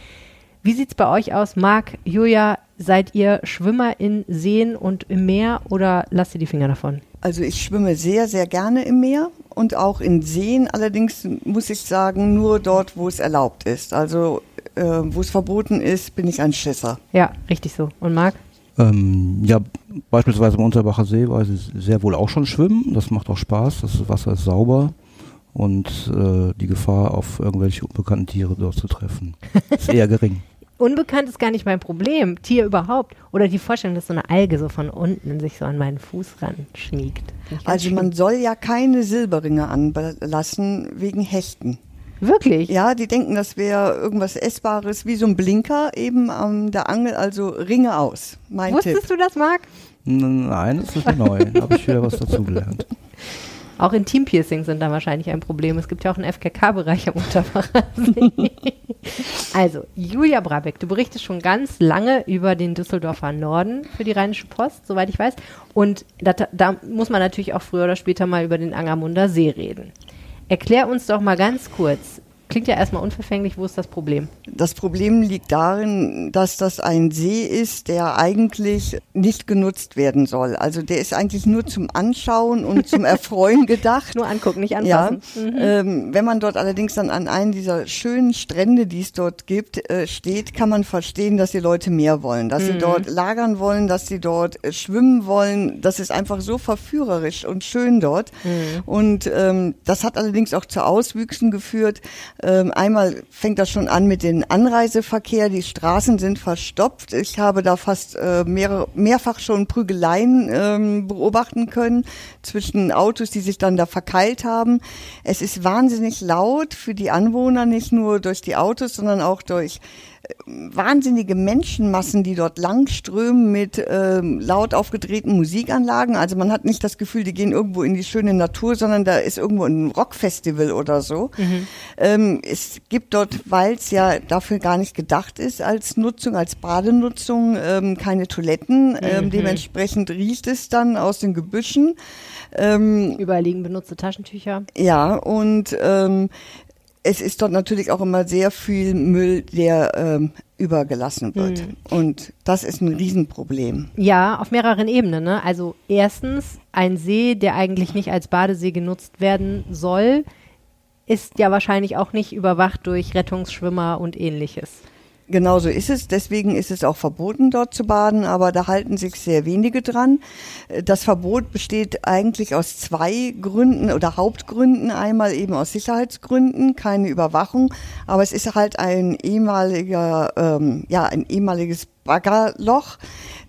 Wie sieht's bei euch aus? Marc, Julia, seid ihr Schwimmer in Seen und im Meer oder lasst ihr die Finger davon? Also ich schwimme sehr, sehr gerne im Meer und auch in Seen. Allerdings muss ich sagen, nur dort, wo es erlaubt ist. Also äh, wo es verboten ist, bin ich ein Schisser. Ja, richtig so. Und Marc? Ähm, ja, beispielsweise im Unterbacher See war ich sehr wohl auch schon schwimmen. Das macht auch Spaß. Das Wasser ist sauber und äh, die Gefahr, auf irgendwelche unbekannten Tiere dort zu treffen, ist eher gering. Unbekannt ist gar nicht mein Problem. Tier überhaupt. Oder die Vorstellung, dass so eine Alge so von unten sich so an meinen Fuß ran schmiegt. Also man soll ja keine Silberringe anlassen wegen Hechten. Wirklich? Ja, die denken, das wäre irgendwas Essbares, wie so ein Blinker eben an der Angel, also Ringe aus. Mein Wusstest Tipp. du das, Marc? Nein, das ist neu. Da habe ich wieder was dazugelernt. Auch Intimpiercings sind da wahrscheinlich ein Problem. Es gibt ja auch einen FKK-Bereich am Unterbacher See. also, Julia Brabeck, du berichtest schon ganz lange über den Düsseldorfer Norden für die Rheinische Post, soweit ich weiß. Und da, da muss man natürlich auch früher oder später mal über den Angermunder See reden. Erklär uns doch mal ganz kurz, klingt ja erstmal unverfänglich, wo ist das Problem? Das Problem liegt darin, dass das ein See ist, der eigentlich nicht genutzt werden soll. Also der ist eigentlich nur zum Anschauen und zum Erfreuen gedacht. Nur angucken, nicht Ja, anfassen. Mhm. ähm, wenn man dort allerdings dann an einen dieser schönen Strände, die es dort gibt, äh, steht, kann man verstehen, dass die Leute mehr wollen, dass Mhm. sie dort lagern wollen, dass sie dort äh, schwimmen wollen. Das ist einfach so verführerisch und schön dort. Mhm. Und ähm, das hat allerdings auch zu Auswüchsen geführt. Ähm, einmal fängt das schon an mit dem Anreiseverkehr. Die Straßen sind verstopft. Ich habe da fast äh, mehrere, mehrfach schon Prügeleien ähm, beobachten können zwischen Autos, die sich dann da verkeilt haben. Es ist wahnsinnig laut für die Anwohner, nicht nur durch die Autos, sondern auch durch wahnsinnige Menschenmassen, die dort langströmen mit ähm, laut aufgedrehten Musikanlagen. Also man hat nicht das Gefühl, die gehen irgendwo in die schöne Natur, sondern da ist irgendwo ein Rockfestival oder so. Ähm, es gibt dort, weil es ja dafür gar nicht gedacht ist als Nutzung, als Badenutzung, ähm, keine Toiletten. Ähm, dementsprechend riecht es dann aus den Gebüschen. Ähm, Überall liegen benutzte Taschentücher. ja, und ähm, es ist dort natürlich auch immer sehr viel Müll, der ähm, übergelassen wird. Und das ist ein Riesenproblem. Ja, auf mehreren Ebenen. Ne? Also erstens, ein See, der eigentlich nicht als Badesee genutzt werden soll, ist ja wahrscheinlich auch nicht überwacht durch Rettungsschwimmer und ähnliches. Genauso ist es. Deswegen ist es auch verboten, dort zu baden, aber da halten sich sehr wenige dran. Äh, Das Verbot besteht eigentlich aus zwei Gründen oder Hauptgründen. Einmal eben aus Sicherheitsgründen, keine Überwachung, aber es ist halt ein ehemaliger, ähm, ja, ein ehemaliges Baggerloch.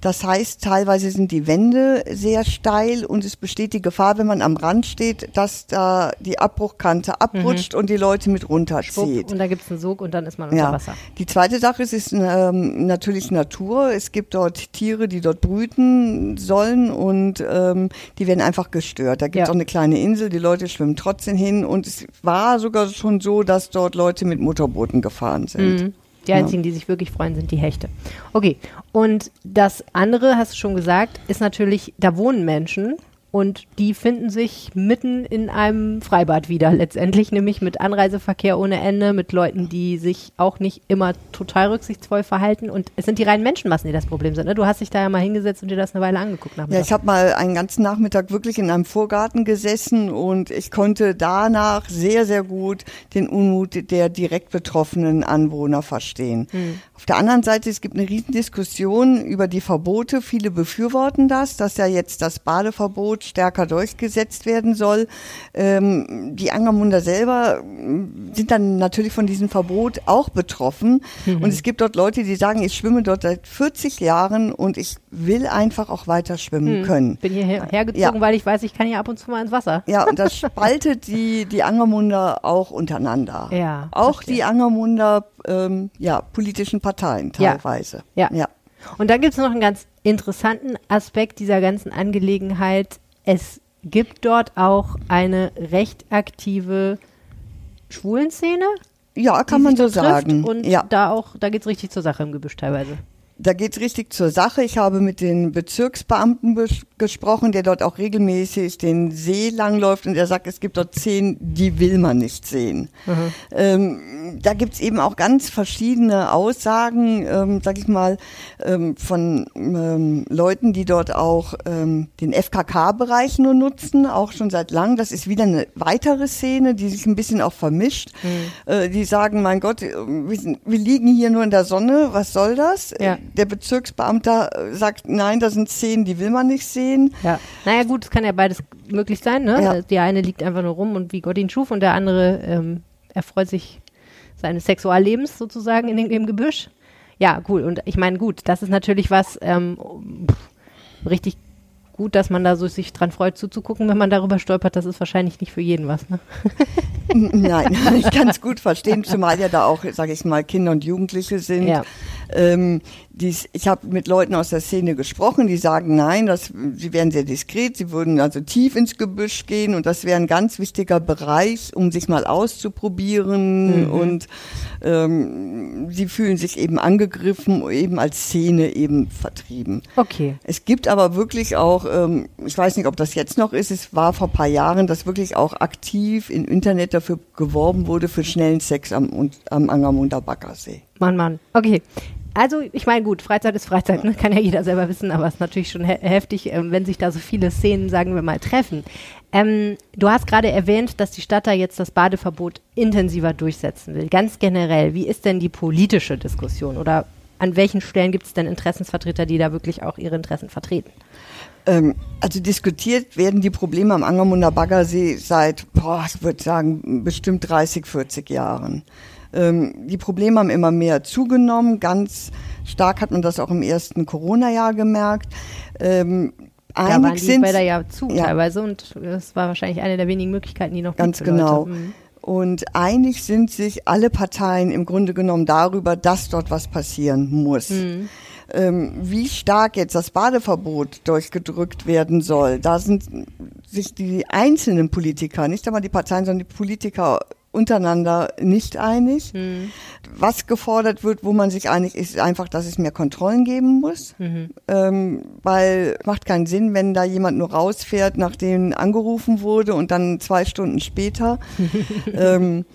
Das heißt, teilweise sind die Wände sehr steil und es besteht die Gefahr, wenn man am Rand steht, dass da die Abbruchkante abrutscht und die Leute mit runterzieht. Und da gibt es einen Sog und dann ist man unter Ja. Wasser. Die zweite Sache ist, ist ähm, natürlich Natur. Es gibt dort Tiere, die dort brüten sollen und ähm, die werden einfach gestört. Da gibt es Ja. auch eine kleine Insel, die Leute schwimmen trotzdem hin und es war sogar schon so, dass dort Leute mit Motorbooten gefahren sind. Mhm. Die einzigen, die sich wirklich freuen, sind die Hechte. Okay, und das andere, hast du schon gesagt, ist natürlich, da wohnen Menschen und die finden sich mitten in einem Freibad wieder letztendlich, nämlich mit Anreiseverkehr ohne Ende, mit Leuten, die sich auch nicht immer total rücksichtsvoll verhalten. Und es sind die reinen Menschenmassen, die das Problem sind. Ne? Du hast dich da ja mal hingesetzt und dir das eine Weile angeguckt. Ja, nachmittags. ich habe mal einen ganzen Nachmittag wirklich in einem Vorgarten gesessen und ich konnte danach sehr, sehr gut den Unmut der direkt betroffenen Anwohner verstehen. Auf der anderen Seite, es gibt eine Riesendiskussion über die Verbote. Viele befürworten das, dass ja jetzt das Badeverbot stärker durchgesetzt werden soll. Ähm, die Angermunder selber mm, sind dann natürlich von diesem Verbot auch betroffen. Und es gibt dort Leute, die sagen, ich schwimme dort seit 40 Jahren und ich will einfach auch weiter schwimmen können. bin hierher hergezogen, Ja. weil ich weiß, ich kann hier ab und zu mal ins Wasser. Ja, und das spaltet die, die Angermunder auch untereinander. Ja, Auch verstehe. die Angermunder ähm, ja, politischen Parteien Ja. teilweise. Ja. ja. Und da gibt es noch einen ganz interessanten Aspekt dieser ganzen Angelegenheit. Es gibt dort auch eine recht aktive Schwulenszene. Ja, kann man so sagen. Und ja. da auch, da geht's richtig zur Sache im Gebüsch teilweise. Da geht's richtig zur Sache. Ich habe mit den Bezirksbeamten gesprochen, der dort auch regelmäßig den See langläuft und er sagt, es gibt dort zehn, die will man nicht sehen. Ähm, da gibt's eben auch ganz verschiedene Aussagen, ähm, sag ich mal, ähm, von ähm, Leuten, die dort auch ähm, den FKK-Bereich nur nutzen, auch schon seit langem. Das ist wieder eine weitere Szene, die sich ein bisschen auch vermischt. Äh, die sagen, mein Gott, wir, sind, wir liegen hier nur in der Sonne, was soll das? Ja. Der Bezirksbeamter äh, sagt, nein, da sind Szenen, die will man nicht sehen. Ja. Naja, gut, es kann ja beides möglich sein, ne? Ja. Der eine liegt einfach nur rum und wie Gott ihn schuf und der andere ähm, erfreut sich seines Sexuallebens sozusagen in dem, im Gebüsch. Ja, cool. Und ich meine, gut, das ist natürlich was ähm, pff, richtig gut, dass man da so sich dran freut zuzugucken, wenn man darüber stolpert. Das ist wahrscheinlich nicht für jeden was, ne? Nein, ich kann es gut verstehen, zumal ja da auch, sage ich mal, Kinder und Jugendliche sind. Ja. Ähm, dies, ich habe mit Leuten aus der Szene gesprochen, die sagen, nein, das, sie wären sehr diskret, sie würden also tief ins Gebüsch gehen und das wäre ein ganz wichtiger Bereich, um sich mal auszuprobieren Mhm. und ähm, sie fühlen sich eben angegriffen, eben als Szene eben vertrieben. Okay. Es gibt aber wirklich auch, ähm, ich weiß nicht, ob das jetzt noch ist, es war vor ein paar Jahren, dass wirklich auch aktiv im Internet dafür geworben wurde für schnellen Sex am, am Angermunder Baggersee. Mann, Mann. Okay. Also, ich meine, gut, Freizeit ist Freizeit, ne? kann ja jeder selber wissen, aber es ist natürlich schon he heftig, ähm, wenn sich da so viele Szenen, sagen wir mal, treffen. Ähm, du hast gerade erwähnt, dass die Stadt da jetzt das Badeverbot intensiver durchsetzen will. Ganz generell, wie ist denn die politische Diskussion oder an welchen Stellen gibt es denn Interessensvertreter, die da wirklich auch ihre Interessen vertreten? Ähm, also diskutiert werden die Probleme am Angermunder Baggersee seit, boah, ich würde sagen, bestimmt 30, 40 Jahren. Ähm, die Probleme haben immer mehr zugenommen. Ganz stark hat man das auch im ersten Corona-Jahr gemerkt. Ähm, Da waren einig die sind Bäder ja zu Ja. teilweise und das war wahrscheinlich eine der wenigen Möglichkeiten, die noch Ganz genau. Mhm. Und einig sind sich alle Parteien im Grunde genommen darüber, dass dort was passieren muss. Mhm. Ähm, wie stark jetzt das Badeverbot durchgedrückt werden soll, da sind sich die einzelnen Politiker, nicht einmal die Parteien, sondern die Politiker untereinander nicht einig. Was gefordert wird, wo man sich einig ist, ist einfach, dass es mehr Kontrollen geben muss. Ähm, weil macht keinen Sinn, wenn da jemand nur rausfährt, nachdem angerufen wurde und dann zwei Stunden später. ähm,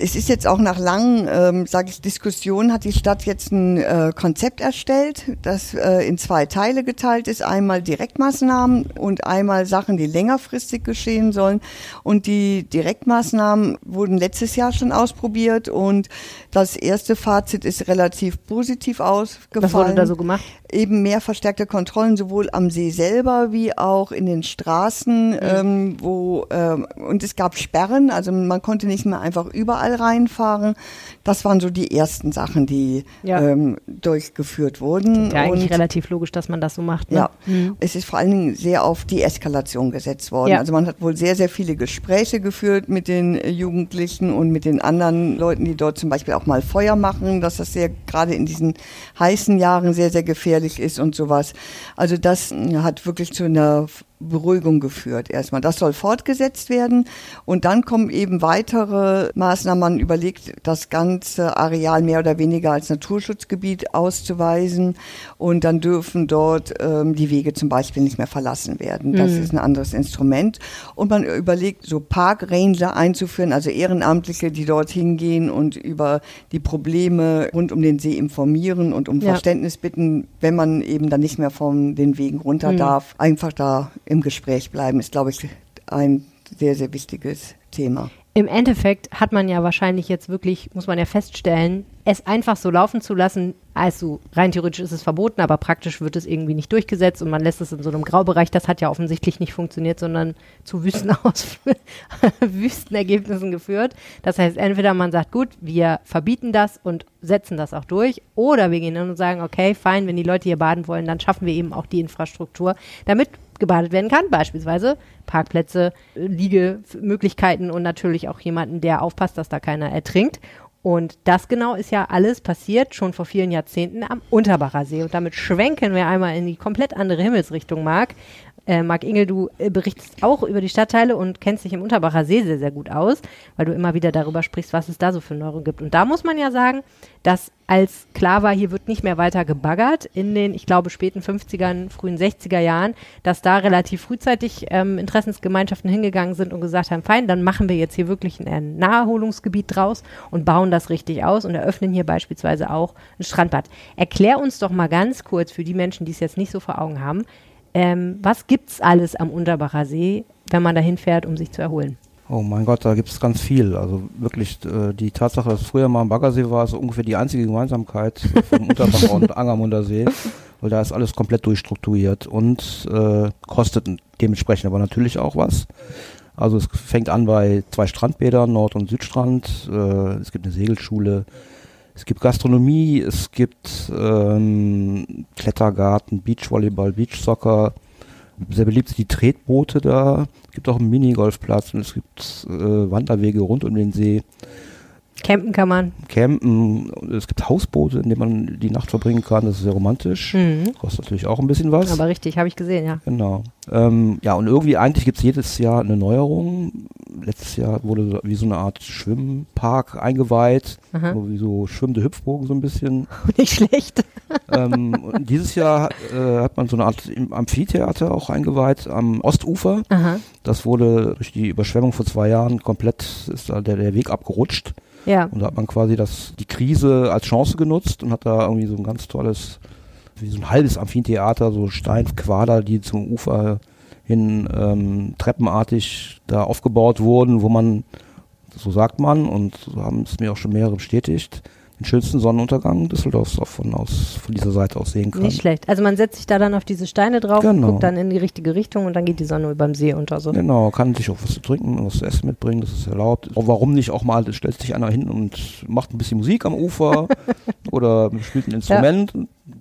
es ist jetzt auch nach langen, ähm, sage ich, Diskussionen hat die Stadt jetzt ein äh, Konzept erstellt, das äh, in zwei Teile geteilt ist. Einmal Direktmaßnahmen und einmal Sachen, die längerfristig geschehen sollen. Und die Direktmaßnahmen wurden letztes Jahr schon ausprobiert und das erste Fazit ist relativ positiv ausgefallen Was wurde da so gemacht? Eben mehr verstärkte Kontrollen sowohl am See selber wie auch in den Straßen, ähm, wo ähm, und es gab Sperren, also man konnte nicht mehr einfach überall reinfahren. Das waren so die ersten Sachen, die Ja. ähm, durchgeführt wurden. Ja, eigentlich und relativ logisch, dass man das so macht. Ne? ja, es ist vor allen Dingen sehr auf die Eskalation gesetzt worden. Ja. Also man hat wohl sehr, sehr viele Gespräche geführt mit den äh, Jugendlichen und mit den anderen Leuten, die dort zum Beispiel auch mal Feuer machen, dass das sehr gerade in diesen heißen Jahren sehr, sehr gefährlich ist und sowas. Also das äh, hat wirklich zu einer Beruhigung geführt erstmal. Das soll fortgesetzt werden und dann kommen eben weitere Maßnahmen. Man überlegt, das ganze Areal mehr oder weniger als Naturschutzgebiet auszuweisen und dann dürfen dort ähm, die Wege zum Beispiel nicht mehr verlassen werden. Das ist ein anderes Instrument und man überlegt, so Parkranger einzuführen, also Ehrenamtliche, die dort hingehen und über die Probleme rund um den See informieren und um Ja. Verständnis bitten, wenn man eben dann nicht mehr von den Wegen runter darf. Einfach da im Gespräch bleiben, ist, glaube ich, ein sehr, sehr wichtiges Thema. Im Endeffekt hat man ja wahrscheinlich jetzt wirklich, muss man ja feststellen, es einfach so laufen zu lassen, also rein theoretisch ist es verboten, aber praktisch wird es irgendwie nicht durchgesetzt und man lässt es in so einem Graubereich. Das hat ja offensichtlich nicht funktioniert, sondern zu Wüstenergebnissen geführt. Das heißt, entweder man sagt, gut, wir verbieten das und setzen das auch durch, oder wir gehen hin und sagen, okay, fein, wenn die Leute hier baden wollen, dann schaffen wir eben auch die Infrastruktur, damit gebadet werden kann, beispielsweise Parkplätze, Liegemöglichkeiten und natürlich auch jemanden, der aufpasst, dass da keiner ertrinkt. Und das genau ist ja alles passiert schon vor vielen Jahrzehnten am Unterbacher See. Und damit schwenken wir einmal in die komplett andere Himmelsrichtung, Marc. Äh, Marc Ingel, du äh, berichtest auch über die Stadtteile und kennst dich im Unterbacher See sehr, sehr gut aus, weil du immer wieder darüber sprichst, was es da so für Neuerungen gibt. Und da muss man ja sagen, dass als klar war, hier wird nicht mehr weiter gebaggert in den, ich glaube, späten 50ern, frühen 60er Jahren, dass da relativ frühzeitig ähm, Interessensgemeinschaften hingegangen sind und gesagt haben, fein, dann machen wir jetzt hier wirklich ein Naherholungsgebiet draus und bauen das richtig aus und eröffnen hier beispielsweise auch ein Strandbad. Erklär uns doch mal ganz kurz für die Menschen, die es jetzt nicht so vor Augen haben, ähm, was gibt's alles am Unterbacher See, wenn man da hinfährt, um sich zu erholen? Oh mein Gott, da gibt es ganz viel. Also wirklich äh, die Tatsache, dass es früher mal ein Baggersee war, ist so ungefähr die einzige Gemeinsamkeit vom Unterbacher und Angermunder See, weil da ist alles komplett durchstrukturiert und äh, kostet dementsprechend aber natürlich auch was. Also es fängt an bei zwei Strandbädern, Nord- und Südstrand. Äh, es gibt eine Segelschule, es gibt Gastronomie, es gibt ähm, Klettergarten, Beachvolleyball, Beachsoccer. Sehr beliebt sind die Tretboote da. Es gibt auch einen Minigolfplatz und es gibt äh, Wanderwege rund um den See. Campen kann man. Campen, es gibt Hausboote, in denen man die Nacht verbringen kann. Das ist sehr romantisch. Mhm. Kostet natürlich auch ein bisschen was. Aber richtig, habe ich gesehen, ja. Genau. Ähm, ja, und irgendwie eigentlich gibt es jedes Jahr eine Neuerung. Letztes Jahr wurde wie so eine Art Schwimmpark eingeweiht, Aha. so wie so schwimmende Hüpfbogen so ein bisschen. Nicht schlecht. ähm, und dieses Jahr äh, hat man so eine Art Amphitheater auch eingeweiht am Ostufer. Aha. Das wurde durch die Überschwemmung vor zwei Jahren komplett ist da der, der Weg abgerutscht. Ja. Und da hat man quasi das, die Krise als Chance genutzt und hat da irgendwie so ein ganz tolles, wie so ein halbes Amphitheater, so Steinquader, die zum Ufer hin ähm, treppenartig da aufgebaut wurden, wo man, so sagt man, und so haben es mir auch schon mehrere bestätigt, den schönsten Sonnenuntergang Düsseldorfs auch von, aus, von dieser Seite aus sehen kann. Nicht schlecht. Also man setzt sich da dann auf diese Steine drauf, Genau. guckt dann in die richtige Richtung und dann geht die Sonne über dem See unter. So. Genau, kann sich auch was zu trinken und was zu essen mitbringen, das ist erlaubt. Auch warum nicht auch mal, stellt sich einer hin und macht ein bisschen Musik am Ufer oder spielt ein Instrument.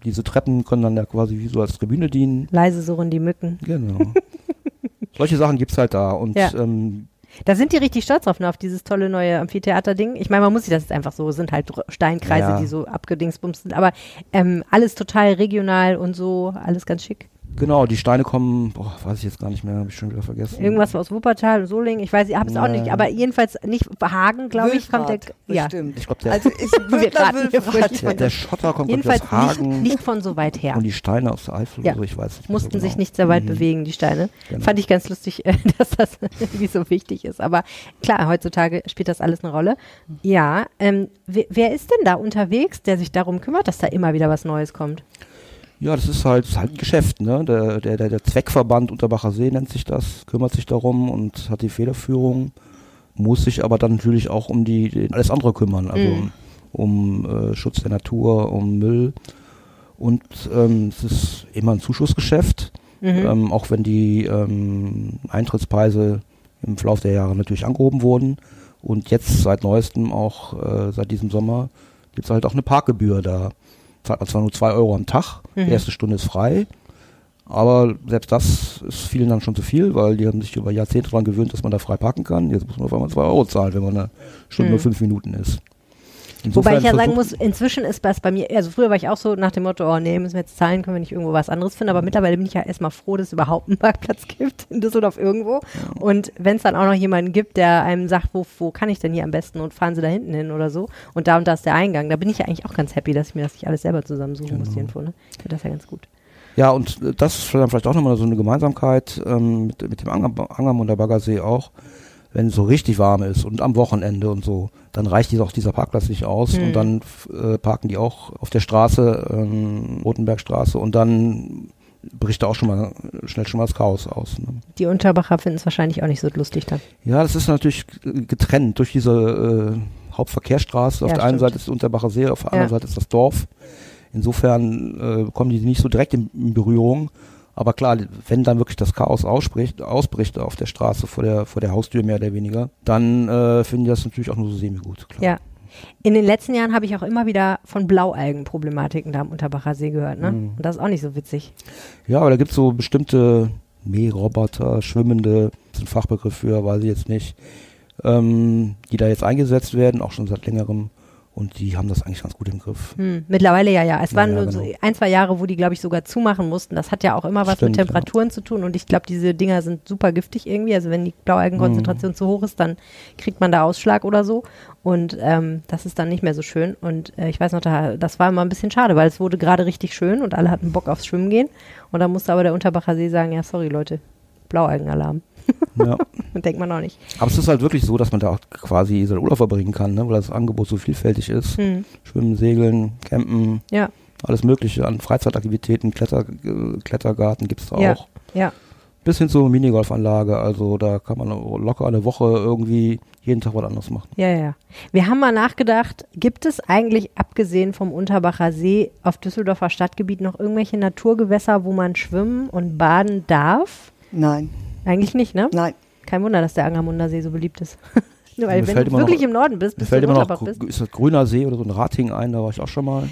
Diese Treppen können dann ja quasi wie so als Tribüne dienen. Leise surren die Mücken. Genau. Solche Sachen gibt's halt da und Ja. ähm, Da sind die richtig stolz drauf, ne, auf dieses tolle neue Amphitheater-Ding. Ich meine, man muss sich das jetzt einfach so, sind halt Steinkreise, Ja. die so abgedingsbumst sind, aber ähm, alles total regional und so, alles ganz schick. Genau, die Steine kommen, boah, weiß ich jetzt gar nicht mehr, habe ich schon wieder vergessen. Irgendwas aus Wuppertal, Solingen, ich weiß, ich habe es auch nicht, aber jedenfalls nicht Hagen, glaube ich, kommt der. Ja, bestimmt. Ich glaube, der, Also der, der Schotter kommt jedenfalls aus Hagen nicht, nicht von so weit her. und die Steine aus der Eifel Ja. so, ich weiß nicht. mussten so sich genau. nicht sehr weit Mhm. bewegen, die Steine. Genau. Fand ich ganz lustig, äh, dass das irgendwie so wichtig ist. Aber klar, heutzutage spielt das alles eine Rolle. Ja, ähm, wer, wer ist denn da unterwegs, der sich darum kümmert, dass da immer wieder was Neues kommt? Ja, das ist halt, das ist halt ein Geschäft, ne? Der, der, der, Zweckverband Unterbacher See nennt sich das, kümmert sich darum und hat die Federführung, muss sich aber dann natürlich auch um die, die alles andere kümmern, also Mhm. um äh, Schutz der Natur, um Müll. Und ähm, es ist immer ein Zuschussgeschäft, Mhm. ähm, auch wenn die ähm, Eintrittspreise im Verlauf der Jahre natürlich angehoben wurden. Und jetzt seit neuestem auch, äh, seit diesem Sommer, gibt es halt auch eine Parkgebühr da. Zahlt man zwar nur zwei Euro am Tag, Mhm. die erste Stunde ist frei, aber selbst das ist vielen dann schon zu viel, weil die haben sich über Jahrzehnte daran gewöhnt, dass man da frei parken kann. Jetzt muss man auf einmal zwei Euro zahlen, wenn man eine Stunde Mhm. nur fünf Minuten ist. Wobei ich ja sagen muss, inzwischen ist das bei mir, also früher war ich auch so nach dem Motto, oh nee, müssen wir jetzt zahlen, können wir nicht irgendwo was anderes finden, aber mittlerweile bin ich ja erstmal froh, dass es überhaupt einen Parkplatz gibt in Düsseldorf irgendwo. Und wenn es dann auch noch jemanden gibt, der einem sagt, wo, wo kann ich denn hier am besten und fahren Sie da hinten hin oder so und da und da ist der Eingang, da bin ich ja eigentlich auch ganz happy, dass ich mir das nicht alles selber zusammensuchen muss, die Info, ne? Ich finde das ja ganz gut. Ja, und äh, das ist dann vielleicht auch nochmal so eine Gemeinsamkeit ähm, mit, mit dem Anger, und der Baggersee auch. Wenn es so richtig warm ist und am Wochenende und so, dann reicht die auch dieser Parkplatz nicht aus Mhm. und dann äh, parken die auch auf der Straße, ähm, Rotenbergstraße und dann bricht da auch schon mal schnell schon mal das Chaos aus. Ne? Die Unterbacher finden es wahrscheinlich auch nicht so lustig dann. Ja, das ist natürlich getrennt durch diese äh, Hauptverkehrsstraße. Auf Ja, der einen stimmt. Seite ist Unterbacher See, auf der Ja. anderen Seite ist das Dorf. Insofern äh, kommen die nicht so direkt in, in Berührung. Aber klar, wenn dann wirklich das Chaos ausbricht, ausbricht auf der Straße vor der, vor der Haustür mehr oder weniger, dann äh, finden die das natürlich auch nur so semi-gut. Ja. In den letzten Jahren habe ich auch immer wieder von Blaualgenproblematiken da am Unterbacher See gehört, ne? Mhm. Und das ist auch nicht so witzig. Ja, aber da gibt's so bestimmte Mähroboter, schwimmende, das ist ein Fachbegriff für, weiß ich jetzt nicht, ähm, die da jetzt eingesetzt werden, auch schon seit längerem. Und die haben das eigentlich ganz gut im Griff. Hm, mittlerweile ja, ja. Es waren Ja, ja, nur so genau. ein, zwei Jahre, wo die, glaube ich, sogar zumachen mussten. Das hat ja auch immer was Stimmt, mit Temperaturen zu tun. Und ich glaube, diese Dinger sind super giftig irgendwie. Also wenn die Blaualgenkonzentration Mhm. zu hoch ist, dann kriegt man da Ausschlag oder so. Und ähm, das ist dann nicht mehr so schön. Und äh, ich weiß noch, da, das war immer ein bisschen schade, weil es wurde gerade richtig schön und alle hatten Bock aufs Schwimmen gehen. Und dann musste aber der Unterbacher See sagen, ja, sorry Leute, Blaualgenalarm. Ja. Denkt man auch nicht. Aber es ist halt wirklich so, dass man da auch quasi seinen Urlaub verbringen kann, ne? weil das Angebot so vielfältig ist. Hm. Schwimmen, Segeln, Campen, Ja, alles Mögliche an Freizeitaktivitäten, Kletter, äh, Klettergarten gibt's da Ja. auch. ja. Bis hin zur Minigolfanlage, also da kann man locker eine Woche irgendwie jeden Tag was anderes machen. Ja, ja, ja. Wir haben mal nachgedacht, gibt es eigentlich, abgesehen vom Unterbacher See, auf Düsseldorfer Stadtgebiet noch irgendwelche Naturgewässer, wo man schwimmen und baden darf? Nein, Eigentlich nicht, ne? nein. Kein Wunder, dass der Angermunder See so beliebt ist. Nur weil, Mir wenn du immer noch- wirklich im Norden bist, Mir bis fällt du immer noch, bist. ist das Grüner See oder so ein Rating ein, da war ich auch schon mal.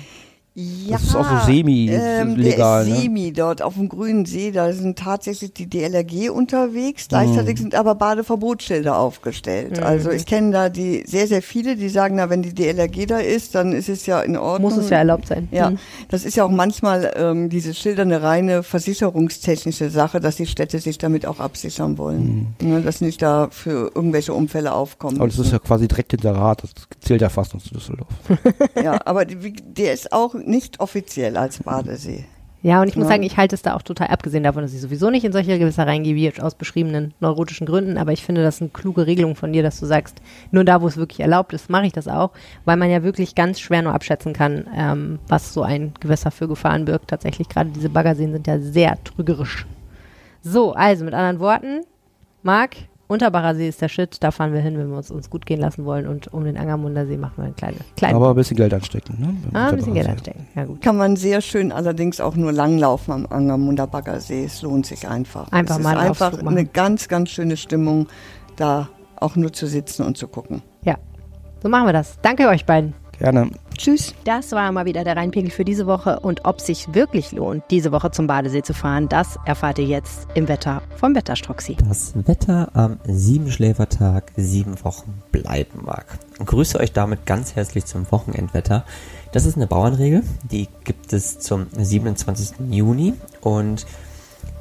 Ja, Das ist auch so semi-legal, Der ist ne? semi dort auf dem grünen See, da sind tatsächlich die DLRG unterwegs. Gleichzeitig sind aber Badeverbotsschilder aufgestellt. Also ich kenne da die sehr, sehr viele, die sagen, na, wenn die DLRG da ist, dann ist es ja in Ordnung. Muss es ja erlaubt sein. Ja, Hm. das ist ja auch manchmal ähm, diese Schilder eine reine versicherungstechnische Sache, dass die Städte sich damit auch absichern wollen. Ne, dass nicht da für irgendwelche Unfälle aufkommen. Aber das ist ja quasi direkt hinter Rad, das zählt ja fast noch zu Düsseldorf. ja, aber die, der ist auch nicht offiziell als Badesee. Ja, und ich muss Ja. sagen, ich halte es da auch total abgesehen davon, dass ich sowieso nicht in solche Gewässer reingehe, wie aus beschriebenen neurotischen Gründen. Aber ich finde, das eine kluge Regelung von dir, dass du sagst, nur da, wo es wirklich erlaubt ist, mache ich das auch, weil man ja wirklich ganz schwer nur abschätzen kann, ähm, was so ein Gewässer für Gefahren birgt. Tatsächlich, gerade diese Baggerseen sind ja sehr trügerisch. So, also mit anderen Worten, Marc, Unterbacher See ist der Shit, da fahren wir hin, wenn wir uns, uns gut gehen lassen wollen. Und um den Angermunder See machen wir eine kleine, kleine Aber ein bisschen Geld anstecken. Ne? Beim ah, ein bisschen Geld anstecken. Ja, gut. Kann man sehr schön allerdings auch nur langlaufen am Angermunder Baggersee. Es lohnt sich einfach. Einfach es mal ist einfach machen. eine ganz, ganz schöne Stimmung, da auch nur zu sitzen und zu gucken. Ja, so machen wir das. Danke euch beiden. Gerne. Tschüss. Das war mal wieder der Rheinpegel für diese Woche. Und ob sich wirklich lohnt, diese Woche zum Badesee zu fahren, das erfahrt ihr jetzt im Wetter vom Wetterstroxi. Das Wetter am Siebenschläfertag sieben Wochen bleiben mag. Ich grüße euch damit ganz herzlich zum Wochenendwetter. Das ist eine Bauernregel, die gibt es zum 27. Juni und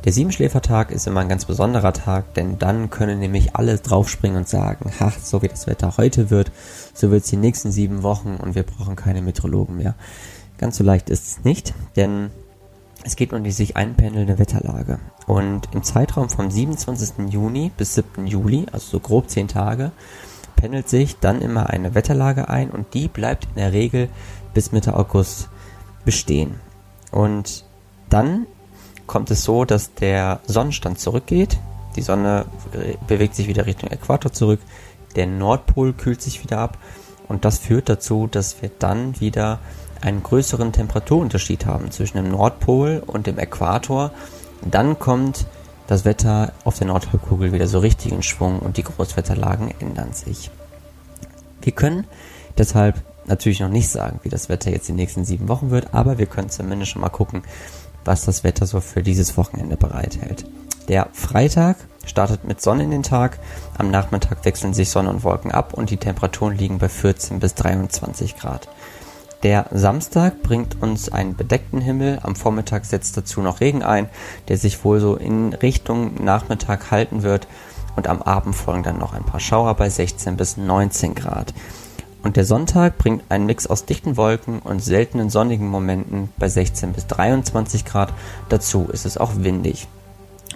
der Siebenschläfertag ist immer ein ganz besonderer Tag, denn dann können nämlich alle draufspringen und sagen, ha, so wie das Wetter heute wird, so wird es die nächsten sieben Wochen und wir brauchen keine Meteorologen mehr. Ganz so leicht ist es nicht, denn es geht um die sich einpendelnde Wetterlage. Und im Zeitraum vom 27. Juni bis 7. Juli, also so grob 10 Tage, pendelt sich dann immer eine Wetterlage ein und die bleibt in der Regel bis Mitte August bestehen. Und dann kommt es so, dass der Sonnenstand zurückgeht, die Sonne bewegt sich wieder Richtung Äquator zurück, der Nordpol kühlt sich wieder ab und das führt dazu, dass wir dann wieder einen größeren Temperaturunterschied haben zwischen dem Nordpol und dem Äquator. Dann kommt das Wetter auf der Nordhalbkugel wieder so richtig in Schwung und die Großwetterlagen ändern sich. Wir können deshalb natürlich noch nicht sagen, wie das Wetter jetzt die nächsten sieben Wochen wird, aber wir können zumindest schon mal gucken, was das Wetter so für dieses Wochenende bereithält. Der Freitag startet mit Sonne in den Tag, am Nachmittag wechseln sich Sonne und Wolken ab und die Temperaturen liegen bei 14 bis 23 Grad. Der Samstag bringt uns einen bedeckten Himmel, am Vormittag setzt dazu noch Regen ein, der sich wohl so in Richtung Nachmittag halten wird und am Abend folgen dann noch ein paar Schauer bei 16 bis 19 Grad. Und der Sonntag bringt einen Mix aus dichten Wolken und seltenen sonnigen Momenten bei 16 bis 23 Grad. Dazu ist es auch windig.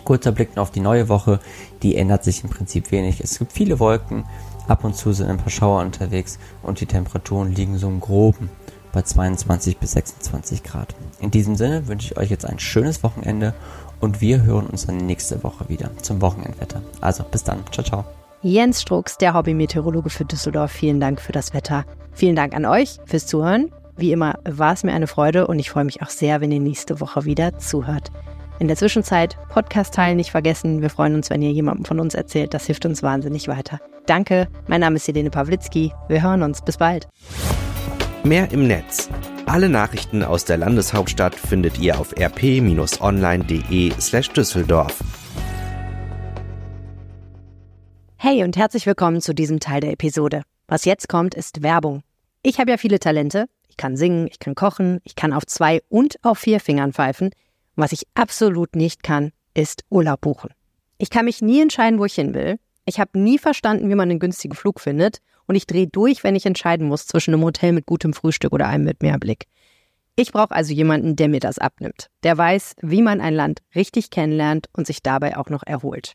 Kurzer Blick noch auf die neue Woche, die ändert sich im Prinzip wenig. Es gibt viele Wolken, ab und zu sind ein paar Schauer unterwegs und die Temperaturen liegen so im Groben bei 22 bis 26 Grad. In diesem Sinne wünsche ich euch jetzt ein schönes Wochenende und wir hören uns dann nächste Woche wieder zum Wochenendwetter. Also bis dann, ciao, ciao. Jens Strux, der Hobby-Meteorologe für Düsseldorf, vielen Dank für das Wetter. Vielen Dank an euch fürs Zuhören. Wie immer war es mir eine Freude und ich freue mich auch sehr, wenn ihr nächste Woche wieder zuhört. In der Zwischenzeit Podcast teilen nicht vergessen. Wir freuen uns, wenn ihr jemandem von uns erzählt. Das hilft uns wahnsinnig weiter. Danke. Mein Name ist Helene Pawlitzki. Wir hören uns. Bis bald. Mehr im Netz. Alle Nachrichten aus der Landeshauptstadt findet ihr auf rp-online.de slash Düsseldorf. Hey und herzlich willkommen zu diesem Teil der Episode. Was jetzt kommt, ist Werbung. Ich habe ja viele Talente. Ich kann singen, ich kann kochen, ich kann auf zwei und auf vier Fingern pfeifen. Was ich absolut nicht kann, ist Urlaub buchen. Ich kann mich nie entscheiden, wo ich hin will. Ich habe nie verstanden, wie man einen günstigen Flug findet. Und ich drehe durch, wenn ich entscheiden muss zwischen einem Hotel mit gutem Frühstück oder einem mit Meerblick. Ich brauche also jemanden, der mir das abnimmt. Der weiß, wie man ein Land richtig kennenlernt und sich dabei auch noch erholt.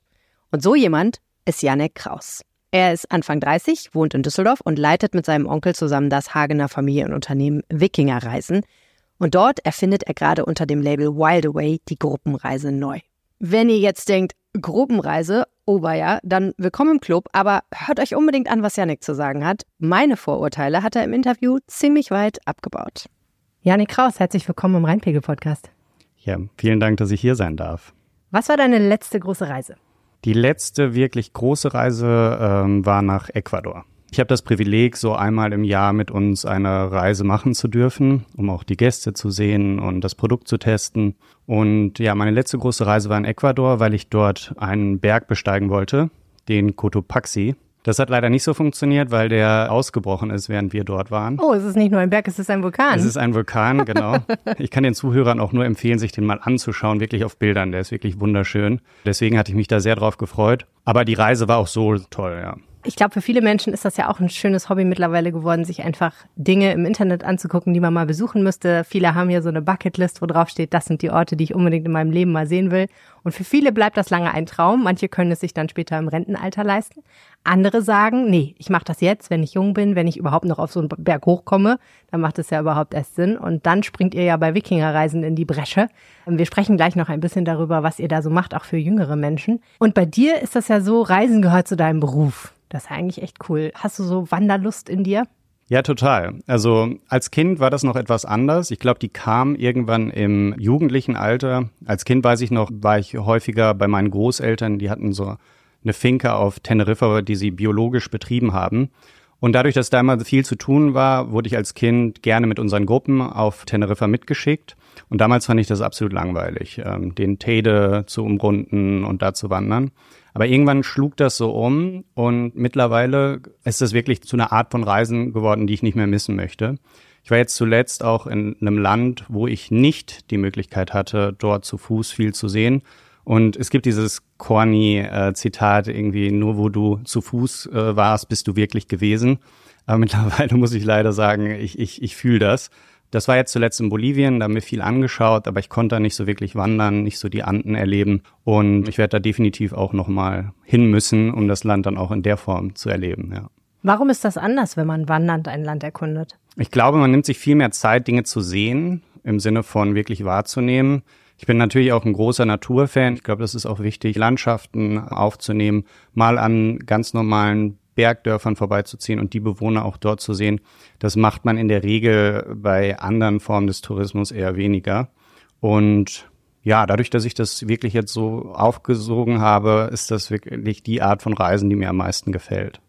Und so jemand ist Janek Kraus. Er ist Anfang 30, wohnt in Düsseldorf und leitet mit seinem Onkel zusammen das Hagener Familienunternehmen Wikinger Reisen. Und dort erfindet er gerade unter dem Label Wild Away die Gruppenreise neu. Wenn ihr jetzt denkt, Gruppenreise, Oberjahr, dann willkommen im Club, aber hört euch unbedingt an, was Janik zu sagen hat. Meine Vorurteile hat er im Interview ziemlich weit abgebaut. Janik Kraus, herzlich willkommen im Rheinpegel-Podcast. Ja, vielen Dank, dass ich hier sein darf. Was war deine letzte große Reise? Die letzte wirklich große Reise ähm, war nach Ecuador. Ich habe das Privileg, so einmal im Jahr mit uns eine Reise machen zu dürfen, um auch die Gäste zu sehen und das Produkt zu testen. Und ja, meine letzte große Reise war in Ecuador, weil ich dort einen Berg besteigen wollte, den Cotopaxi. Das hat leider nicht so funktioniert, weil der ausgebrochen ist, während wir dort waren. Oh, es ist nicht nur ein Berg, es ist ein Vulkan. Es ist ein Vulkan, genau. ich kann den Zuhörern auch nur empfehlen, sich den mal anzuschauen, wirklich auf Bildern. Der ist wirklich wunderschön. Deswegen hatte ich mich da sehr drauf gefreut. Aber die Reise war auch so toll, ja ich glaube, für viele Menschen ist das ja auch ein schönes Hobby mittlerweile geworden, sich einfach Dinge im Internet anzugucken, die man mal besuchen müsste. Viele haben ja so eine Bucketlist, wo drauf steht, das sind die Orte, die ich unbedingt in meinem Leben mal sehen will. Und für viele bleibt das lange ein Traum. Manche können es sich dann später im Rentenalter leisten. Andere sagen, nee, ich mache das jetzt, wenn ich jung bin, wenn ich überhaupt noch auf so einen Berg hochkomme, dann macht es ja überhaupt erst Sinn. Und dann springt ihr ja bei Wikingerreisen in die Bresche. Wir sprechen gleich noch ein bisschen darüber, was ihr da so macht, auch für jüngere Menschen. Und bei dir ist das ja so, Reisen gehört zu deinem Beruf. Das ist eigentlich echt cool. Hast du so Wanderlust in dir? Ja, total. Also als Kind war das noch etwas anders. Ich glaube, die kam irgendwann im jugendlichen Alter. Als Kind weiß ich noch, war ich häufiger bei meinen Großeltern, die hatten so eine Finke auf Teneriffa, die sie biologisch betrieben haben. Und dadurch, dass da immer viel zu tun war, wurde ich als Kind gerne mit unseren Gruppen auf Teneriffa mitgeschickt. Und damals fand ich das absolut langweilig, ähm, den Teide zu umrunden und da zu wandern. Aber irgendwann schlug das so um und mittlerweile ist das wirklich zu einer Art von Reisen geworden, die ich nicht mehr missen möchte. Ich war jetzt zuletzt auch in einem Land, wo ich nicht die Möglichkeit hatte, dort zu Fuß viel zu sehen. Und es gibt dieses corny-Zitat irgendwie, nur wo du zu Fuß äh, warst, bist du wirklich gewesen. Aber mittlerweile muss ich leider sagen, ich, ich, ich fühle das. Das war jetzt zuletzt in Bolivien, da haben wir viel angeschaut, aber ich konnte da nicht so wirklich wandern, nicht so die Anden erleben. Und ich werde da definitiv auch nochmal hin müssen, um das Land dann auch in der Form zu erleben, ja. Warum ist das anders, wenn man wandernd ein Land erkundet? Ich glaube, man nimmt sich viel mehr Zeit, Dinge zu sehen, im Sinne von wirklich wahrzunehmen. Ich bin natürlich auch ein großer Naturfan. Ich glaube, das ist auch wichtig, Landschaften aufzunehmen, mal an ganz normalen Bergdörfern vorbeizuziehen und die Bewohner auch dort zu sehen. Das macht man in der Regel bei anderen Formen des Tourismus eher weniger. Und ja, dadurch, dass ich das wirklich jetzt so aufgesogen habe, ist das wirklich die Art von Reisen, die mir am meisten gefällt.